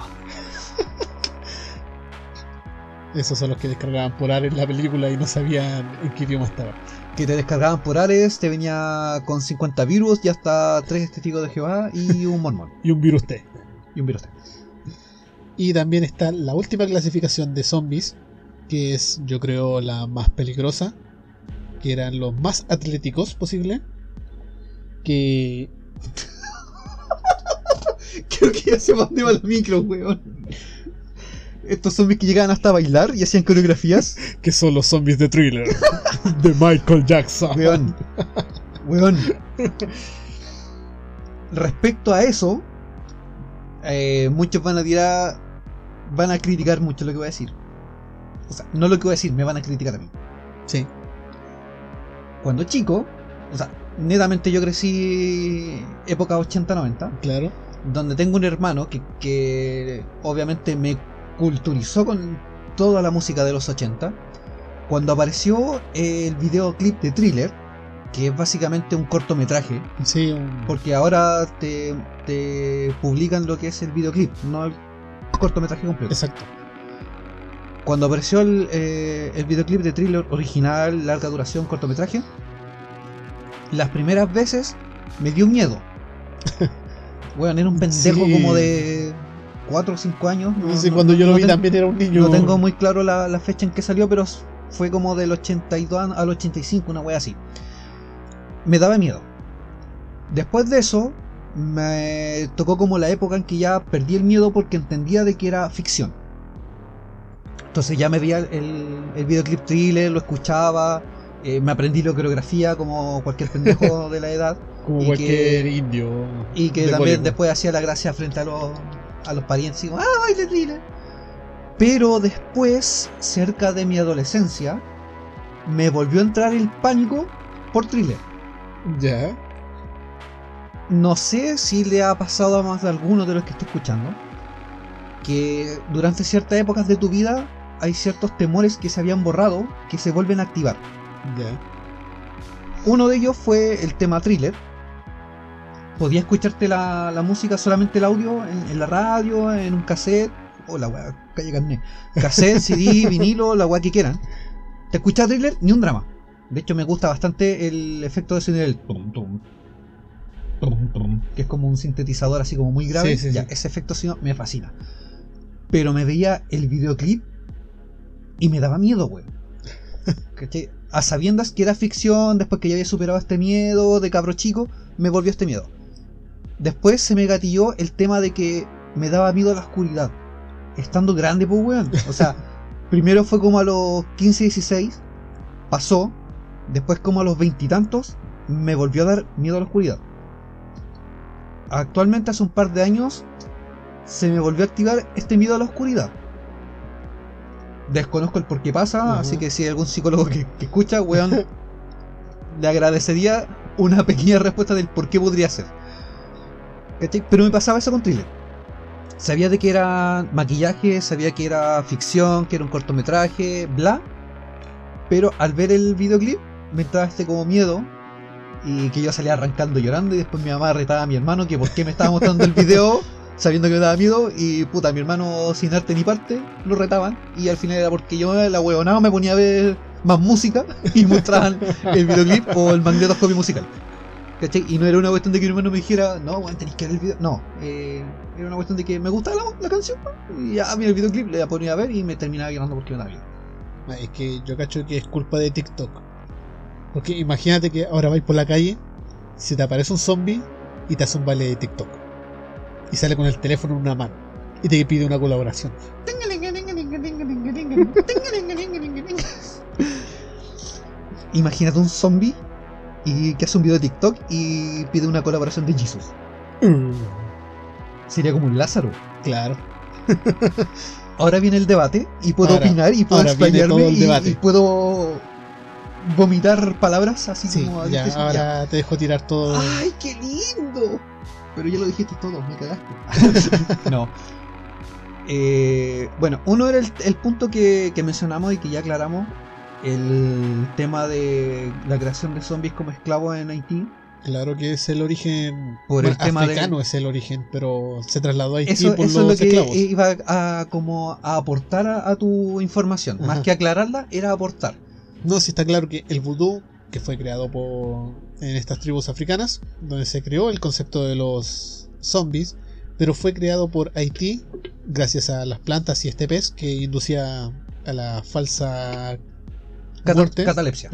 Esos son los que descargaban por Ares la película y no sabían en qué idioma estaba. Que te descargaban por Ares, te venía con 50 virus y hasta 3 testigos de Jehová y un mormón. Y un virus T. Y un virus. Y también está la última clasificación de zombies, que es yo creo la más peligrosa, que eran los más atléticos posible. Que Creo que ya se va la micro, weón. Estos zombies que llegaban hasta a bailar y hacían coreografías. que son los zombies de thriller de Michael Jackson. Weón. Weón. Respecto a eso, eh, muchos van a tirar. Van a criticar mucho lo que voy a decir. O sea, no lo que voy a decir, me van a criticar a mí. Sí, Cuando chico, o sea, netamente yo crecí época 80-90, claro. donde tengo un hermano que, que obviamente me culturizó con toda la música de los 80. Cuando apareció el videoclip de Thriller, que es básicamente un cortometraje, Sí, un- porque ahora te, te publican lo que es el videoclip, no el cortometraje completo. exacto. Cuando apareció el, eh, el videoclip de Thriller original, larga duración, cortometraje, las primeras veces me dio miedo. Bueno, era un pendejo Sí. como de 4 o 5 años. no- Sí, no- cuando yo lo vi tengo- también era un niño. No tengo muy claro la, la fecha en que salió, pero fue como del 82 al 85, una wea así. Me daba miedo. Después de eso, me tocó como la época en que ya perdí el miedo porque entendía de que era ficción. Entonces ya me veía el, el videoclip thriller, lo escuchaba, eh, me aprendí la coreografía como cualquier pendejo de la edad. como y cualquier que- indio. Y que también Bollywood. después hacía la gracia frente a los, a los parientes y como, ah, baile thriller. Pero después, cerca de mi adolescencia, me volvió a entrar el pánico por thriller. Ya. No sé si le ha pasado a más de alguno de los que estoy escuchando, que durante ciertas épocas de tu vida hay ciertos temores que se habían borrado que se vuelven a activar. Ya. Uno de ellos fue el tema thriller. Podía escucharte la, la música, solamente el audio, en, en la radio, en un cassette, o la weá, calle carné. Cassette, CD, vinilo, la weá que quieran. Te escuchas thriller, ni un drama. De hecho, me gusta bastante el efecto de sonido del tum, tum, tum, tum, que es como un sintetizador así como muy grave. Sí, sí, Ya, sí. Ese efecto sonido me fascina. Pero me veía el videoclip y me daba miedo, weón. A sabiendas que era ficción, después que ya había superado este miedo de cabro chico, me volvió este miedo. Después se me gatilló el tema de que me daba miedo a la oscuridad. Estando grande, pues, weón. O sea, primero fue como a los 15, 16, pasó, después como a los veintitantos, me volvió a dar miedo a la oscuridad. Actualmente, hace un par de años, se me volvió a activar este miedo a la oscuridad. Desconozco el por qué pasa, así que si hay algún psicólogo que, que escucha, weón, le agradecería una pequeña respuesta del por qué podría ser. ¿Cachai? Pero me pasaba eso con thriller. Sabía de que era maquillaje, sabía que era ficción, que era un cortometraje, bla. Pero al ver el videoclip me entraba este como miedo y que yo salía arrancando llorando y después mi mamá retaba a mi hermano que por qué me estaba mostrando el video sabiendo que me daba miedo y puta, mi hermano sin arte ni parte lo retaban y al final era porque yo la huevonada me ponía a ver más música y mostraban el videoclip o el magnetoscopio musical. ¿Cachai? Y no era una cuestión de que mi hermano me dijera, no, weón, tenéis que ver el video. No, eh, era una cuestión de que me gustaba la, la canción y ya mira el videoclip, le ponía a ver y me terminaba llorando porque me daba miedo. Ah, Es que yo cacho que es culpa de TikTok. Porque imagínate que ahora vais por la calle, se te aparece un zombie y te hace un baile de TikTok. Y sale con el teléfono en una mano. Y te pide una colaboración. Imagínate un zombie y que hace un video de TikTok y pide una colaboración de Jesus. Sería como un Lázaro. Claro. Ahora viene el debate y puedo Ahora- opinar y puedo explayarme y, puedo vomitar palabras así Sí, como ya, ahora te dejo tirar todo. ¡Ay, qué lindo! Pero ya lo dijiste todo, me cagaste. no. Eh, bueno, uno era el, el punto que, que mencionamos y que ya aclaramos. El tema de la creación de zombies como esclavos en Haití. Claro que es el origen. Por el tema africano es el origen, pero se trasladó a Haití Eso, por eso es los lo que esclavos. iba a, como a aportar a, a tu información. Más que aclararla, era aportar. No, sí está claro que el vudú, que fue creado por en estas tribus africanas, donde se creó el concepto de los zombies, pero fue creado por Haití gracias a las plantas y estepes que inducía a la falsa Catalepsia.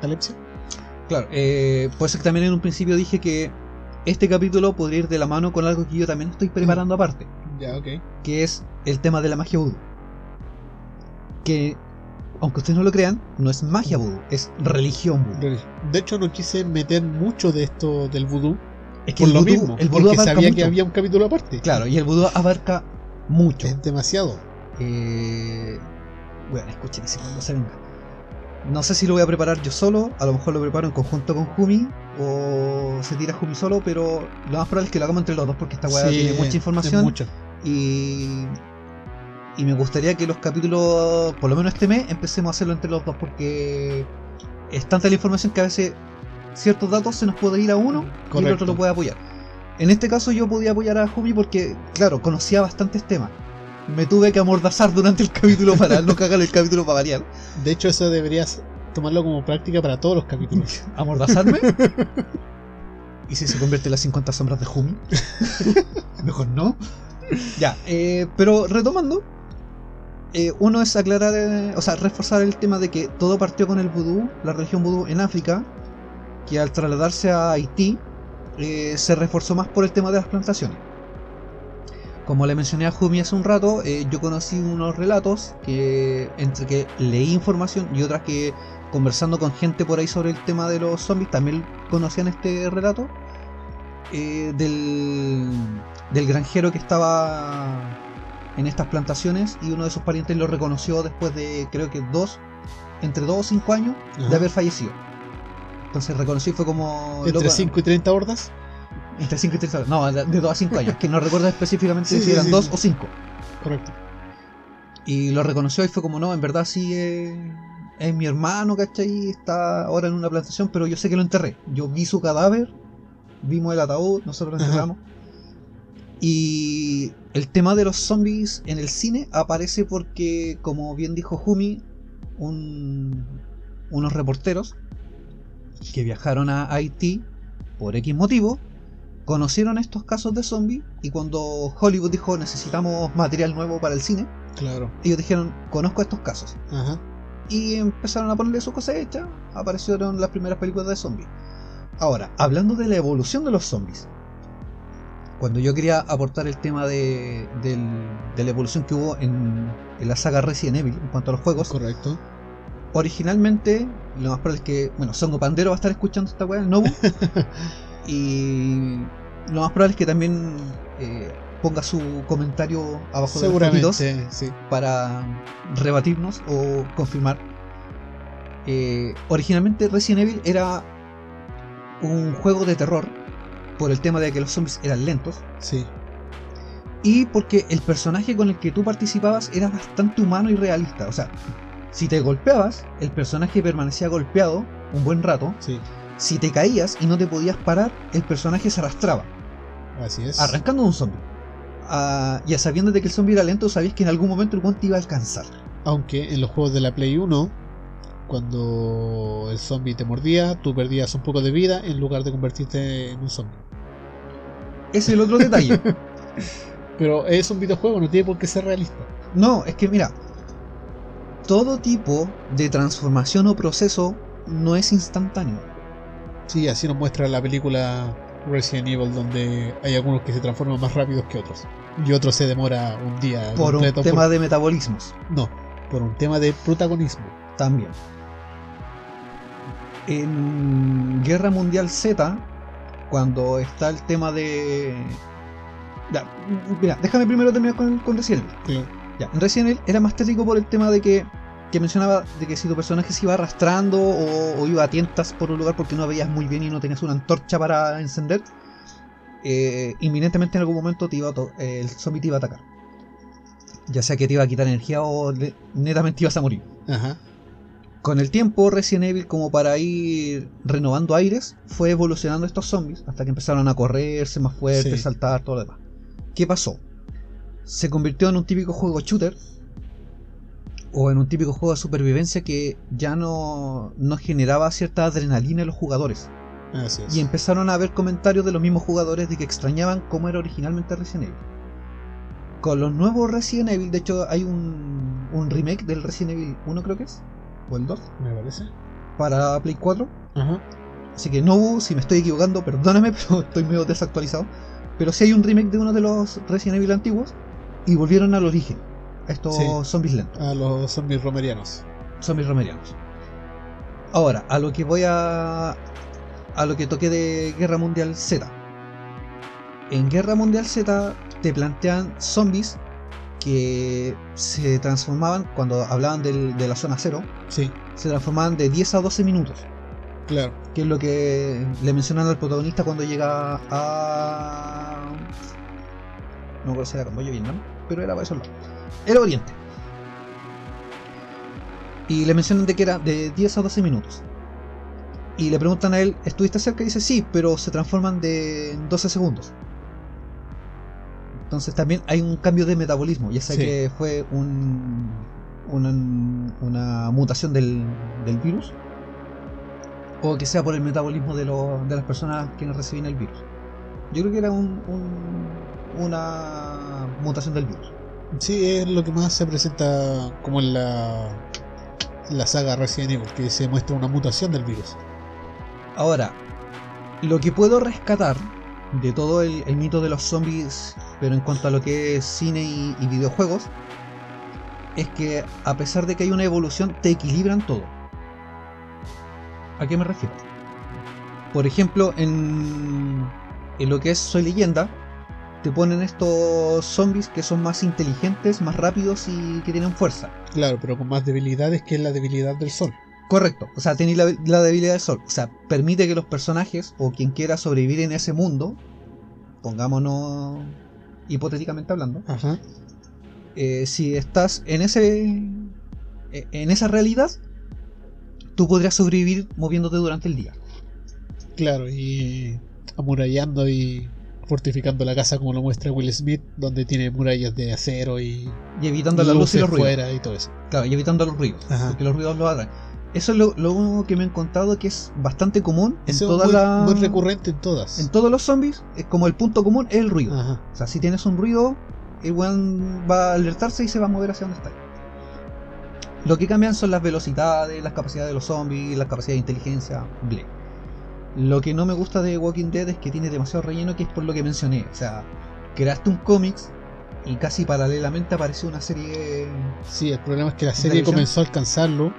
catalepsia. Claro, eh, por eso que también en un principio dije que este capítulo podría ir de la mano con algo que yo también estoy preparando aparte, Ya, ok. que es el tema de la magia vudú. Que, aunque ustedes no lo crean, no es magia vudú, es religión vudú. De hecho, no quise meter mucho de esto del vudú Es que por el lo vudú, mismo, el vudú porque sabía mucho. que había un capítulo aparte. Claro, y el vudú abarca mucho. Es demasiado. Eh, bueno, escuchen ese cuando se venga. No sé si lo voy a preparar yo solo, a lo mejor lo preparo en conjunto con Jumi, o se tira Jumi solo, pero lo más probable es que lo hagamos entre los dos porque esta weá Sí, tiene mucha información y, y me gustaría que los capítulos, por lo menos este mes, empecemos a hacerlo entre los dos porque es tanta la información que a veces ciertos datos se nos puede ir a uno y el otro lo puede apoyar. En este caso yo podía apoyar a Jumi porque, claro, conocía bastantes temas. Me tuve que amordazar durante el capítulo para no cagar el capítulo para variar. De hecho, eso deberías tomarlo como práctica para todos los capítulos. ¿Amordazarme? ¿Y si se convierte en las 50 sombras de Jumi? Mejor no. Ya, eh, pero retomando, eh, uno es aclarar, eh, o sea, reforzar el tema de que todo partió con el vudú, la religión vudú en África, que al trasladarse a Haití eh, se reforzó más por el tema de las plantaciones. Como le mencioné a Jumi hace un rato, eh, yo conocí unos relatos que entre que leí información y otras que conversando con gente por ahí sobre el tema de los zombies también conocían este relato eh, del, del granjero que estaba en estas plantaciones y uno de sus parientes lo reconoció después de creo que dos, entre dos o cinco años Ajá. de haber fallecido. Entonces reconocí y fue como... Entre loco, 5 y 30 hordas. Entre 5 y 30 No, de 2 a 5 años, que no recuerdo específicamente Sí, si eran sí, 2 sí. o 5. Correcto. Y lo reconoció y fue como, no, en verdad sí es, es mi hermano, ¿cachai? Está ahora en una plantación, pero yo sé que lo enterré. Yo vi su cadáver, vimos el ataúd, nosotros lo Ajá. enterramos. Y el tema de los zombies en el cine aparece porque, como bien dijo Jumi, un- unos reporteros que viajaron a Haití por X motivo, conocieron estos casos de zombies y cuando Hollywood dijo necesitamos material nuevo para el cine, Claro. ellos dijeron, conozco estos casos. Ajá. Y empezaron a ponerle su cosecha, aparecieron las primeras películas de zombies. Ahora, hablando de la evolución de los zombies. cuando yo quería aportar el tema de, del- de la evolución que hubo en, en la saga Resident Evil en cuanto a los juegos, Correcto. originalmente, lo más probable es que, bueno, Songo Pandero va a estar escuchando esta weá, el Nobu, y lo más probable es que también eh, ponga su comentario abajo de los fotitos sí. para rebatirnos o confirmar. Eh, originalmente Resident Evil era un juego de terror por el tema de que los zombies eran lentos Sí. y porque el personaje con el que tú participabas era bastante humano y realista. O sea, si te golpeabas, el personaje permanecía golpeado un buen rato. Sí. Si te caías y no te podías parar, el personaje se arrastraba, Así es. arrancando un zombie. Ah, y a sabiendas de que el zombie era lento, sabías que en algún momento el guante iba a alcanzar. Aunque en los juegos de la Play 1, cuando el zombie te mordía, tú perdías un poco de vida en lugar de convertirte en un zombie. Ese es el otro detalle. Pero es un videojuego, no tiene por qué ser realista. No, es que mira, todo tipo de transformación o proceso no es instantáneo. Sí, así nos muestra la película Resident Evil, donde hay algunos que se transforman más rápidos que otros. Y otros se demora un día Por un tema de metabolismos No, por un tema de protagonismo. también. En Guerra Mundial Z, cuando está el tema de... Ya, mira, déjame primero terminar con, con Resident Evil. Claro. Ya, en Resident Evil era más tétrico por el tema de que, que mencionaba de que si tu personaje se iba arrastrando o, o iba a tientas por un lugar porque no veías muy bien y no tenías una antorcha para encender, eh, inminentemente en algún momento te iba eh, el zombie te iba a atacar. Ya sea que te iba a quitar energía o netamente ibas a morir. Ajá. Con el tiempo, Resident Evil, como para ir renovando aires, fue evolucionando estos zombies hasta que empezaron a correrse más fuertes, Sí. saltar, todo lo demás. ¿Qué pasó? Se convirtió en un típico juego shooter o en un típico juego de supervivencia que ya no, no generaba cierta adrenalina en los jugadores. Así es. Y empezaron a haber comentarios de los mismos jugadores de que extrañaban cómo era originalmente Resident Evil. Con los nuevos Resident Evil, de hecho hay un, un remake del Resident Evil 1 creo que es, o el 2, Me parece. para Play 4. Ajá. Así que no, si me estoy equivocando, perdóname, pero estoy medio desactualizado. Pero sí hay un remake de uno de los Resident Evil antiguos y volvieron al origen, estos Sí. zombies lentos, A los zombies romerianos. zombies romerianos. Ahora, a lo que voy a. a lo que toqué de Guerra Mundial Z. En Guerra Mundial Z te plantean zombies que se transformaban, cuando hablaban del- de la zona cero, Sí, se transformaban de 10 a 12 minutos. claro. que es lo que le mencionan al protagonista cuando llega a. No recuerdo si era Camboya o Vietnam, pero era para esos lados. Era Oriente. Y le mencionan de que era de 10 a 12 minutos. Y le preguntan a él, ¿estuviste cerca? Y dice, sí, pero se transforman de en 12 segundos. Entonces también hay un cambio de metabolismo, ya sea Sí. que fue un, una, una mutación del, del virus o que sea por el metabolismo de, lo- de las personas que reciben el virus. Yo creo que era un, un- una mutación del virus. Sí, es lo que más se presenta como en la, la saga Resident Evil, que se muestra una mutación del virus. Ahora, lo que puedo rescatar de todo el, el mito de los zombies, pero en cuanto a lo que es cine y, y videojuegos, es que a pesar de que hay una evolución, te equilibran todo. ¿A qué me refiero? Por ejemplo, en, en lo que es Soy Leyenda, te ponen estos zombies que son más inteligentes, más rápidos y que tienen fuerza. Claro, pero con más debilidades que la debilidad del sol. Correcto, o sea, tenéis la, la debilidad del sol. O sea, permite que los personajes o quien quiera sobrevivir en ese mundo, pongámonos hipotéticamente hablando, Ajá. eh, si estás en ese eh, en esa realidad, tú podrías sobrevivir moviéndote durante el día. Claro, y amurallando y fortificando la casa como lo muestra Will Smith, donde tiene murallas de acero y Y evitando la luz y los ruidos. y todo eso. Claro, y evitando los ruidos. Ajá. Porque los ruidos lo atraen. Eso es lo, lo único que me he encontrado que es bastante común en Eso muy, recurrente en todas. En todos los zombies, es como el punto común es el ruido. Ajá. O sea, si tienes un ruido, el weón va a alertarse y se va a mover hacia donde está. Lo que cambian son las velocidades, las capacidades de los zombies, las capacidades de inteligencia, ble. Lo que no me gusta de Walking Dead es que tiene demasiado relleno, que es por lo que mencioné. O sea, creaste un cómics y casi paralelamente apareció una serie. Sí, el problema es que la serie comenzó a alcanzarlo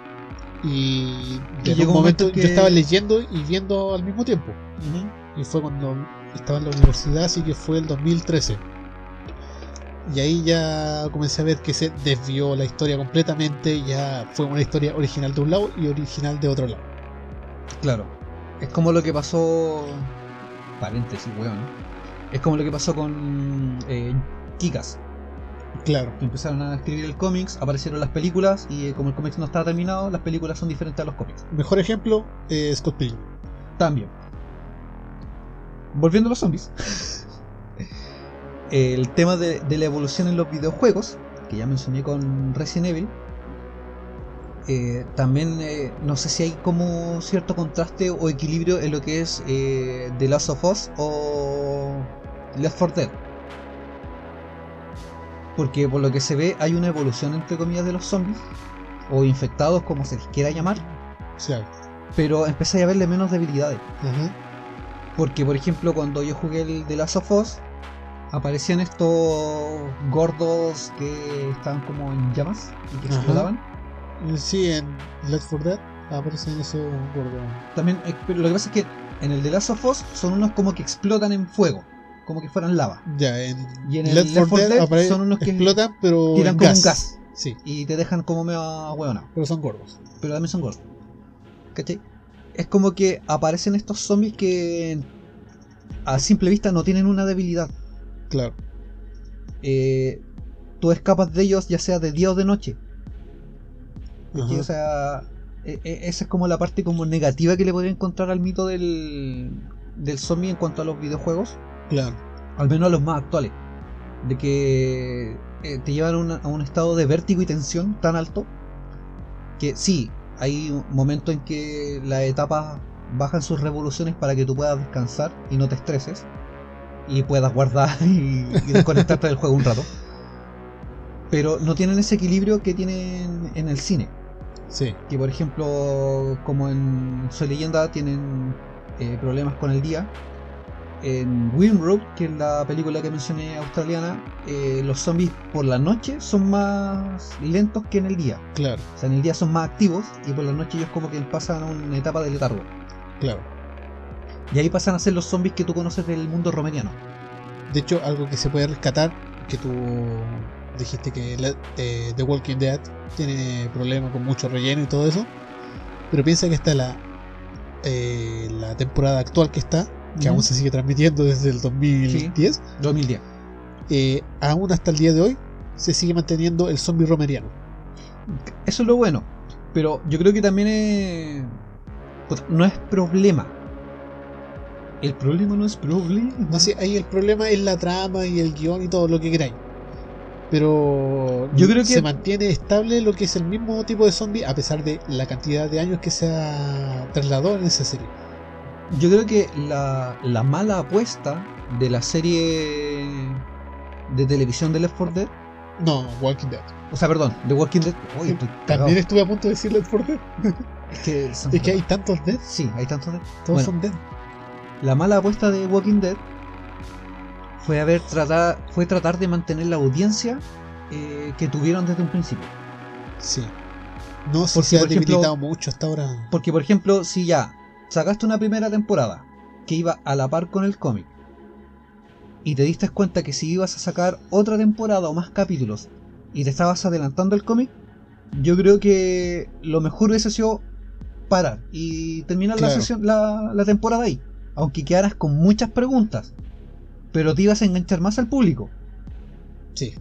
y de llegó un momento momento yo que- estaba leyendo y viendo al mismo tiempo. Y fue cuando estaba en la universidad, así que fue el 2013. Y ahí ya comencé a ver que se desvió la historia completamente. Ya fue una historia original de un lado y original de otro lado. Claro. Es como lo que pasó. Paréntesis, weón. Es como lo que pasó con eh, Kikas. Claro, Que empezaron a escribir el cómics, aparecieron las películas y eh, como el cómics no estaba terminado, las películas son diferentes a los cómics. mejor ejemplo, eh, Scott Pilgrim. También. Volviendo a los zombies. el tema de, de la evolución en los videojuegos, que ya mencioné con Resident Evil. Eh, también eh, no sé si hay como cierto contraste o equilibrio en lo que es eh, The Last of Us o Left 4 Dead. Porque por lo que se ve hay una evolución entre comillas de los zombies o infectados como se les quiera llamar, pero empecé a verle menos debilidades. ajá, Porque, por ejemplo, cuando yo jugué el de Last of Us, aparecían estos gordos que estaban como en llamas y que explotaban. Sí, en Left 4 Dead aparecen esos gordos. También, eh, pero lo que pasa es que en el de Last of Us son unos como que explotan en fuego, como que fueran lava. Ya, en, Y en el Left Left 4 4 Dead son unos que explotan, pero tiran como gas. un gas Sí, y te dejan como medio hueonado. pero son gordos. pero también son gordos. ¿Cachai? Es como que aparecen estos zombies que a simple vista no tienen una debilidad. Claro, Eh, tú escapas de ellos ya sea de día o de noche. O sea, e- e- esa es como la parte como negativa que le podría encontrar al mito del, del zombie en cuanto a los videojuegos. claro. Al menos a los más actuales. De que eh, te llevan a, una- a un estado de vértigo y tensión tan alto que sí, hay un momento en que las etapas bajan sus revoluciones para que tú puedas descansar y no te estreses y puedas guardar y, y desconectarte del juego un rato. Pero no tienen ese equilibrio que tienen en el cine. Sí, Que por ejemplo, como en Soy Leyenda, tienen eh, problemas con el día. En Windroad, que es la película que mencioné australiana, eh, los zombies por la noche son más lentos que en el día. claro, O sea, en el día son más activos y por la noche ellos como que pasan a una etapa de letargo. claro. Y ahí pasan a ser los zombies que tú conoces del mundo romeriano. De hecho, algo que se puede rescatar, que tú dijiste que la- eh, The Walking Dead tiene problemas con mucho relleno y todo eso, pero piensa que está la, eh, la temporada actual que está, que aún se sigue transmitiendo desde el 2010, 2010. eh, aún hasta el día de hoy se sigue manteniendo el zombie romeriano. Eso es lo bueno. Pero yo creo que también es... no es problema. El problema no es problema. No sé, ahí el problema es la trama y el guion y todo lo que queráis. Pero Yo creo que- se mantiene estable lo que es el mismo tipo de zombie a pesar de la cantidad de años que se ha trasladado en esa serie. Yo creo que la, la mala apuesta de la serie de televisión de Left 4 Dead, No, Walking Dead. o sea, perdón, de Walking Dead, uy, estoy. También estuve a punto de decir Left 4 Dead. es que, Es que hay tantos Dead, sí, hay tantos Dead. todos Bueno, son Dead. La mala apuesta de Walking Dead fue haber tratar, fue tratar de mantener la audiencia eh, que tuvieron desde un principio. Sí. No, si Porque, se ha debilitado mucho hasta ahora. Porque, por ejemplo, si ya sacaste una primera temporada que iba a la par con el cómic y te diste cuenta que si ibas a sacar otra temporada o más capítulos y te estabas adelantando el cómic, yo creo que lo mejor hubiese sido parar y terminar la, sesión, la, la temporada ahí. Aunque quedaras con muchas preguntas, pero te ibas a enganchar más al público. Sí,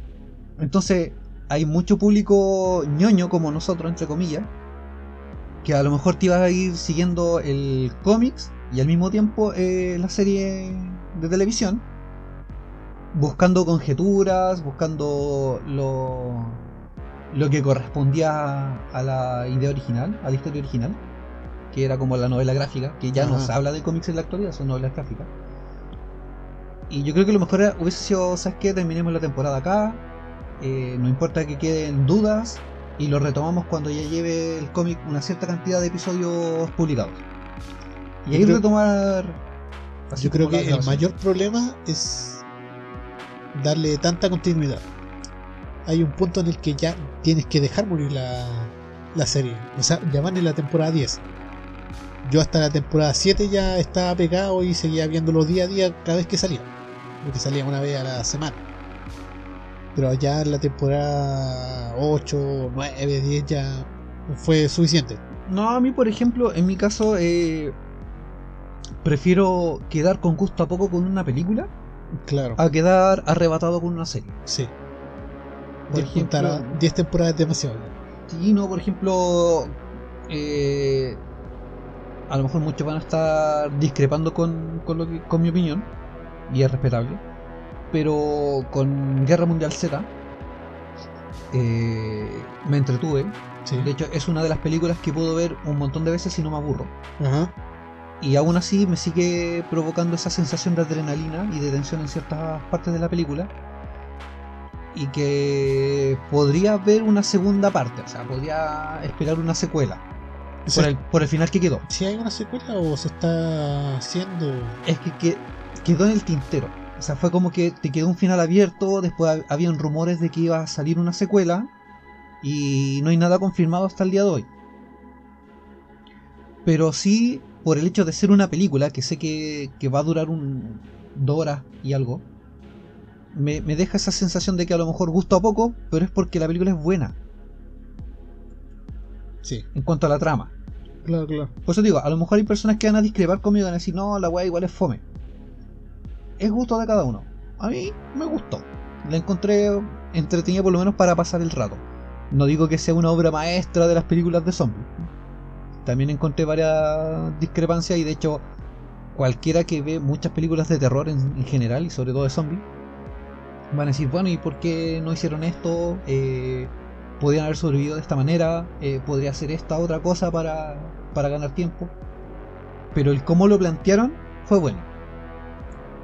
Entonces, hay mucho público ñoño como nosotros, entre comillas, que a lo mejor te iba a ir siguiendo el cómics y al mismo tiempo eh, la serie de televisión, buscando conjeturas, buscando lo, lo que correspondía a la idea original, a la historia original, que era como la novela gráfica, que ya no Ajá. se habla de cómics en la actualidad, son novelas gráficas. Y yo creo que lo mejor era- hubiese sido, ¿sabes qué? Terminemos la temporada acá, eh, no importa que queden dudas, y lo retomamos cuando ya lleve el cómic una cierta cantidad de episodios publicados. Y Yo ahí creo- retomar. así Yo creo que el mayor problema es darle tanta continuidad. Hay un punto en el que ya tienes que dejar morir la, la serie. O sea, ya van en la temporada 10. Yo hasta la temporada 7 ya estaba pegado y seguía viéndolo día a día cada vez que salía. Porque salía una vez a la semana. Pero ya en la temporada 8, 9, 10 ya fue suficiente. No, a mí, por ejemplo, en mi caso, eh, prefiero quedar con gusto a poco con una película Claro. a quedar arrebatado con una serie. Sí. Por 10 ejemplo- temporadas- 10 temporadas es demasiado. Sí, no, por ejemplo, eh, a lo mejor muchos van a estar discrepando con, con, lo que- con mi opinión, y es respetable, pero con Guerra Mundial Z eh, me entretuve. Sí. De hecho, es una de las películas que puedo ver un montón de veces y no me aburro. Ajá. Y aún así me sigue provocando esa sensación de adrenalina y de tensión en ciertas partes de la película. Y que podría haber una segunda parte, o sea, podría esperar una secuela. Por el, por el final que quedó. si hay una secuela o se está haciendo. Es que, que- quedó en el tintero. O sea, fue como que te quedó un final abierto, después hab- habían rumores de que iba a salir una secuela y no hay nada confirmado hasta el día de hoy. Pero sí, por el hecho de ser una película, que sé que, que va a durar un, dos horas y algo, me, me deja esa sensación de que a lo mejor gusta a poco, pero es porque la película es buena Sí, en cuanto a la trama. claro, claro. Por eso digo, a lo mejor hay personas que van a discrepar conmigo y van a decir, no, la weá igual es fome. Es gusto de cada uno. A mí me gustó. La encontré entretenida por lo menos para pasar el rato. No digo que sea una obra maestra de las películas de zombies. También encontré varias discrepancias y de hecho cualquiera que ve muchas películas de terror en, en general y sobre todo de zombies van a decir, bueno, ¿y por qué no hicieron esto? Eh, podrían haber sobrevivido de esta manera, eh, podría hacer esta otra cosa para, para ganar tiempo. Pero el cómo lo plantearon fue bueno.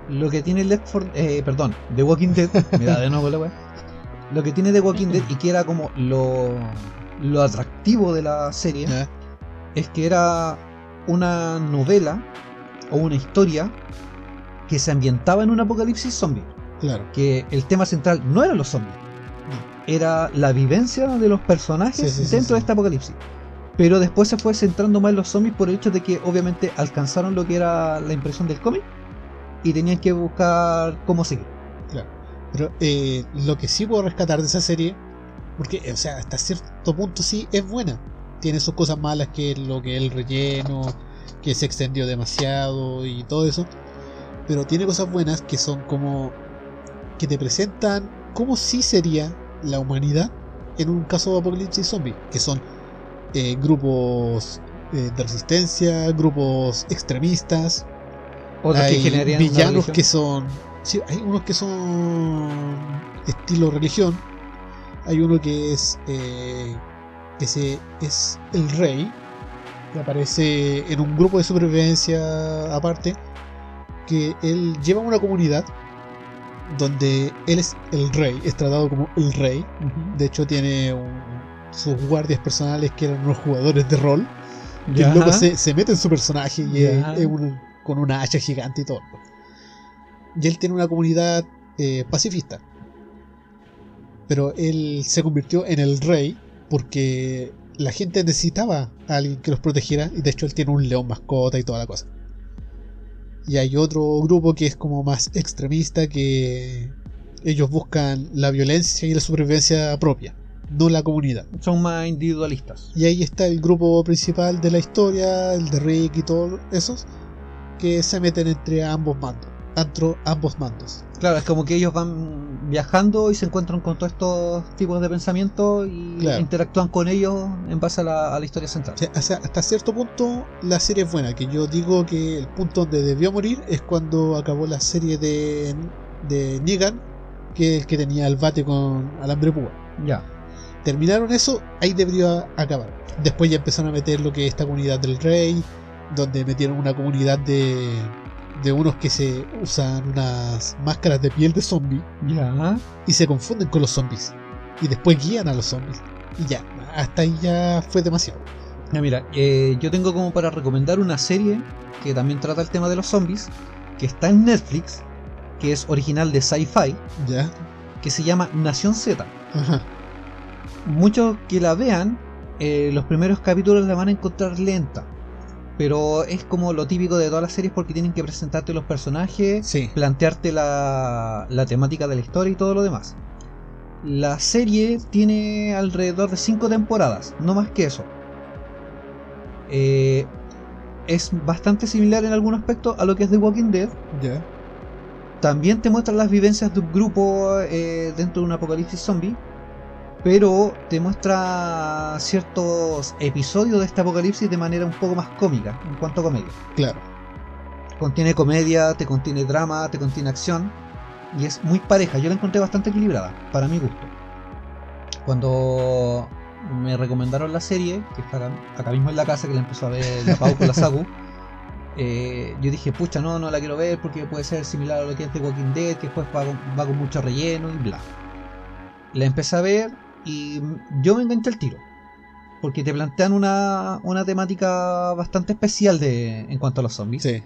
Lo que tiene Left 4, eh, perdón, The Walking Dead, me da de nuevo la wea. Lo que tiene The Walking Dead y que era como lo, lo atractivo de la serie es que era una novela o una historia que se ambientaba en un apocalipsis zombie. Claro. Que el tema central no eran los zombies, era la vivencia de los personajes Sí, sí, sí, dentro de este apocalipsis. Pero después se fue centrando más en los zombies por el hecho de que obviamente alcanzaron lo que era la impresión del cómic y tenían que buscar cómo seguir. Claro. Pero eh, lo que sí puedo rescatar de esa serie, porque, o sea, hasta cierto punto sí es buena. Tiene sus cosas malas que lo que el relleno, que se extendió demasiado y todo eso. Pero tiene cosas buenas que son como que te presentan cómo sí sería la humanidad en un caso de apocalipsis zombie, que son eh, grupos eh, de resistencia, grupos extremistas, Otros que hay una villanos que son. Sí, hay unos que son estilo religión. Hay uno que es. eh, que se, es el rey. Que aparece en un grupo de supervivencia aparte. Que él lleva una comunidad. Donde él es el rey. Es tratado como el rey. De hecho, tiene un- sus guardias personales que eran unos jugadores de rol. Que Ya. el loco se, se mete en su personaje y es, es un- con una hacha gigante y todo. Y él tiene una comunidad eh, pacifista. Pero él se convirtió en el rey porque la gente necesitaba a alguien que los protegiera. Y de hecho él tiene un león mascota y toda la cosa. Y hay otro grupo que es como más extremista que ellos buscan la violencia y la supervivencia propia, no la comunidad. Son más individualistas. Y ahí está el grupo principal de la historia, el de Rick y todos esos, que se meten entre ambos mandos. Antro, ambos mandos. Claro, es como que ellos van viajando y se encuentran con todos estos tipos de pensamientos y Claro. interactúan con ellos en base a la, a la historia central. O sea, hasta cierto punto la serie es buena, que yo digo que el punto donde debió morir es cuando acabó la serie de, de Negan, que es el que tenía el bate con alambre púa. Ya. terminaron eso, ahí debería acabar. Después ya empezaron a meter lo que es esta comunidad del rey, donde metieron una comunidad de, de unos que se usan unas máscaras de piel de zombie Ya. y se confunden con los zombies. Y después guían a los zombies. Y ya, hasta ahí ya fue demasiado. Ya, mira, eh, yo tengo como para recomendar una serie que también trata el tema de los zombies, que está en Netflix, que es original de Sci-Fi, que se llama Nación Z. Ajá. Muchos que la vean, eh, los primeros capítulos la van a encontrar lenta. Pero es como lo típico de todas las series porque tienen que presentarte los personajes, Sí. plantearte la, la temática de la historia y todo lo demás. La serie tiene alrededor de 5 temporadas, no más que eso. Eh, es bastante similar en algún aspecto a lo que es The Walking Dead. También te muestra las vivencias de un grupo eh, dentro de un apocalipsis zombie. Pero te muestra ciertos episodios de este apocalipsis de manera un poco más cómica en cuanto a comedia. Claro. Contiene comedia, te contiene drama, te contiene acción. Y es muy pareja. Yo la encontré bastante equilibrada, para mi gusto. Cuando me recomendaron la serie, que está acá, acá mismo en la casa, que la empezó a ver la Pau con la Saku, eh, yo dije, pucha, no, no la quiero ver porque puede ser similar a lo que es The Walking Dead, que después va con, va con mucho relleno y bla. La empecé a ver y yo me enganché al tiro. Porque te plantean una, una temática bastante especial de, en cuanto a los zombies. Sí.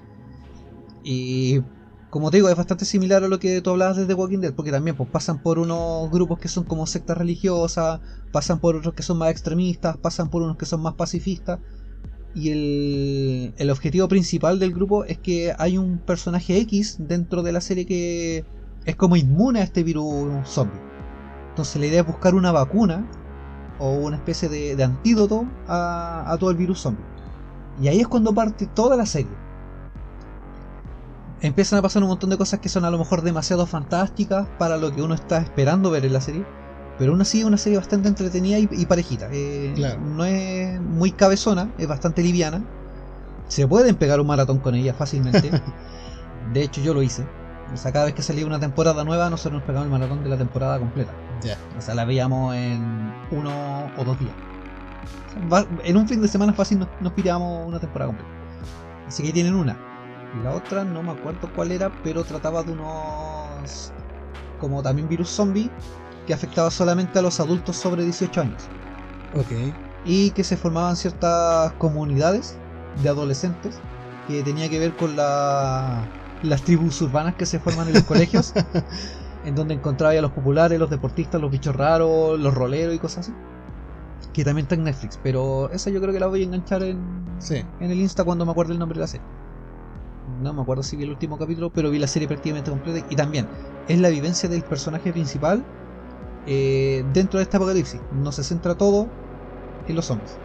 Y como te digo, es bastante similar a lo que tú hablabas de The Walking Dead, porque también pues, pasan por unos grupos que son como sectas religiosas, pasan por otros que son más extremistas, pasan por unos que son más pacifistas. Y el, el objetivo principal del grupo es que hay un personaje X dentro de la serie que es como inmune a este virus zombie. Entonces la idea es buscar una vacuna o una especie de, de antídoto a, a todo el virus zombie. Y ahí es cuando parte toda la serie empiezan a pasar un montón de cosas que son a lo mejor demasiado fantásticas para lo que uno está esperando ver en la serie. Pero aún así es una serie bastante entretenida y, y parejita. Eh, Claro. No es muy cabezona, es bastante liviana. Se pueden pegar un maratón con ella fácilmente. de hecho yo lo hice. O sea, cada vez que salía una temporada nueva, nosotros nos pegamos el maratón de la temporada completa. Ya. O sea, la veíamos en uno o dos días. O sea, va- en un fin de semana fácil nos, nos pirábamos una temporada completa. Así que ahí tienen una. Y la otra no me acuerdo cuál era, pero trataba de unos. como también virus zombie que afectaba solamente a los adultos sobre 18 años. Ok. Y que se formaban ciertas comunidades de adolescentes que tenía que ver con la, las tribus urbanas que se forman en los colegios, en donde encontraba a los populares, los deportistas, los bichos raros, los roleros y cosas así. Que también está en Netflix, pero esa yo creo que la voy a enganchar en, Sí. en el Insta cuando me acuerde el nombre de la serie. No me acuerdo si vi el último capítulo, pero vi la serie prácticamente completa. Y también es la vivencia del personaje principal eh, dentro de este apocalipsis. No se centra todo en los zombies.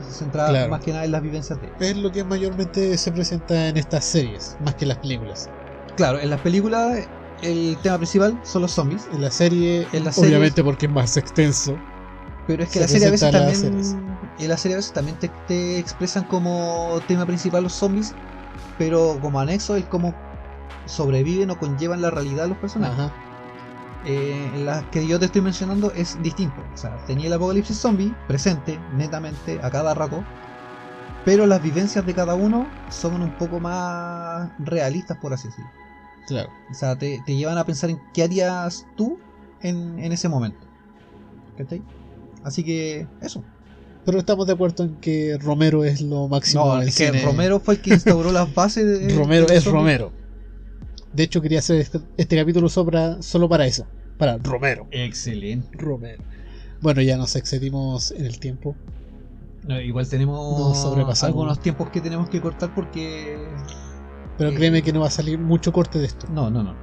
Se centra Claro. más que nada en las vivencias de ellos. Es lo que mayormente se presenta en estas series, más que en las películas. Claro, en las películas el tema principal son los zombies. En la serie, En la serie- obviamente porque es más extenso. Pero es que la serie a veces también. En la serie a veces también te, te expresan como tema principal los zombies. Pero como anexo el cómo sobreviven o conllevan la realidad los personajes. Ajá. Eh, en las que yo te estoy mencionando es distinto. O sea, tenía el apocalipsis zombie presente, netamente, a cada rato. Pero las vivencias de cada uno son un poco más realistas, por así decirlo. Claro. O sea, te, te llevan a pensar en qué harías tú en, en ese momento. ¿Cachai? Así que, eso. Pero estamos de acuerdo en que Romero es lo máximo No, del es que cine. Romero fue el que instauró las bases de. Romero de es. Romero. De hecho, quería hacer este, este capítulo sobra- solo para eso. Para Romero. Excelente. Romero. Bueno, ya nos excedimos en el tiempo. No, igual tenemos algunos tiempos que tenemos que cortar porque. Pero Eh. créeme que no va a salir mucho corte de esto. No, no, no.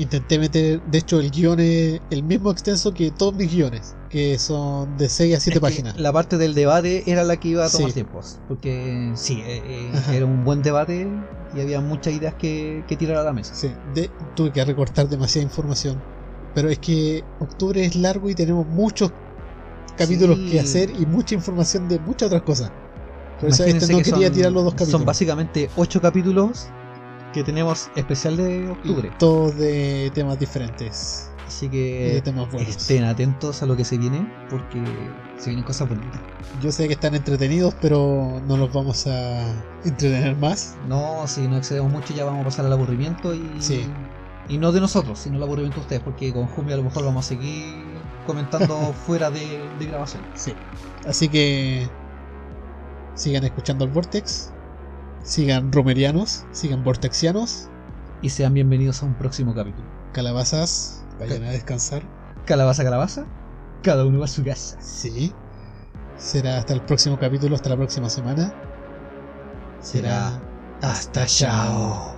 Intenté meter, de hecho, el guion es el mismo extenso que todos mis guiones, que son de 6 a 7 Es páginas. La parte del debate era la que iba a tomar Sí. tiempos. Porque sí, eh, eh, era un buen debate y había muchas ideas que, que tirar a la mesa. Sí, de- tuve que recortar demasiada información. Pero es que octubre es largo y tenemos muchos capítulos Sí. que hacer y mucha información de muchas otras cosas. Por eso este no que quería son- tirar los dos capítulos. Son básicamente ocho capítulos que tenemos especial de octubre. Y todos de temas diferentes. Así que estén atentos a lo que se viene porque se vienen cosas bonitas. Yo sé que están entretenidos, pero no los vamos a entretener más. No, si no excedemos mucho ya vamos a pasar al aburrimiento y, Sí. y no de nosotros, sino el aburrimiento de ustedes, porque con Jumi a lo mejor vamos a seguir comentando fuera de, de grabación. Sí. Así que Sigan escuchando el Vortex. Sigan romerianos. Sigan vortexianos. Y sean bienvenidos a un próximo capítulo. Calabazas. Vayan a descansar. Calabaza, calabaza. Cada uno va a su casa. Sí. Será hasta el próximo capítulo, hasta la próxima semana. Será Hasta chao.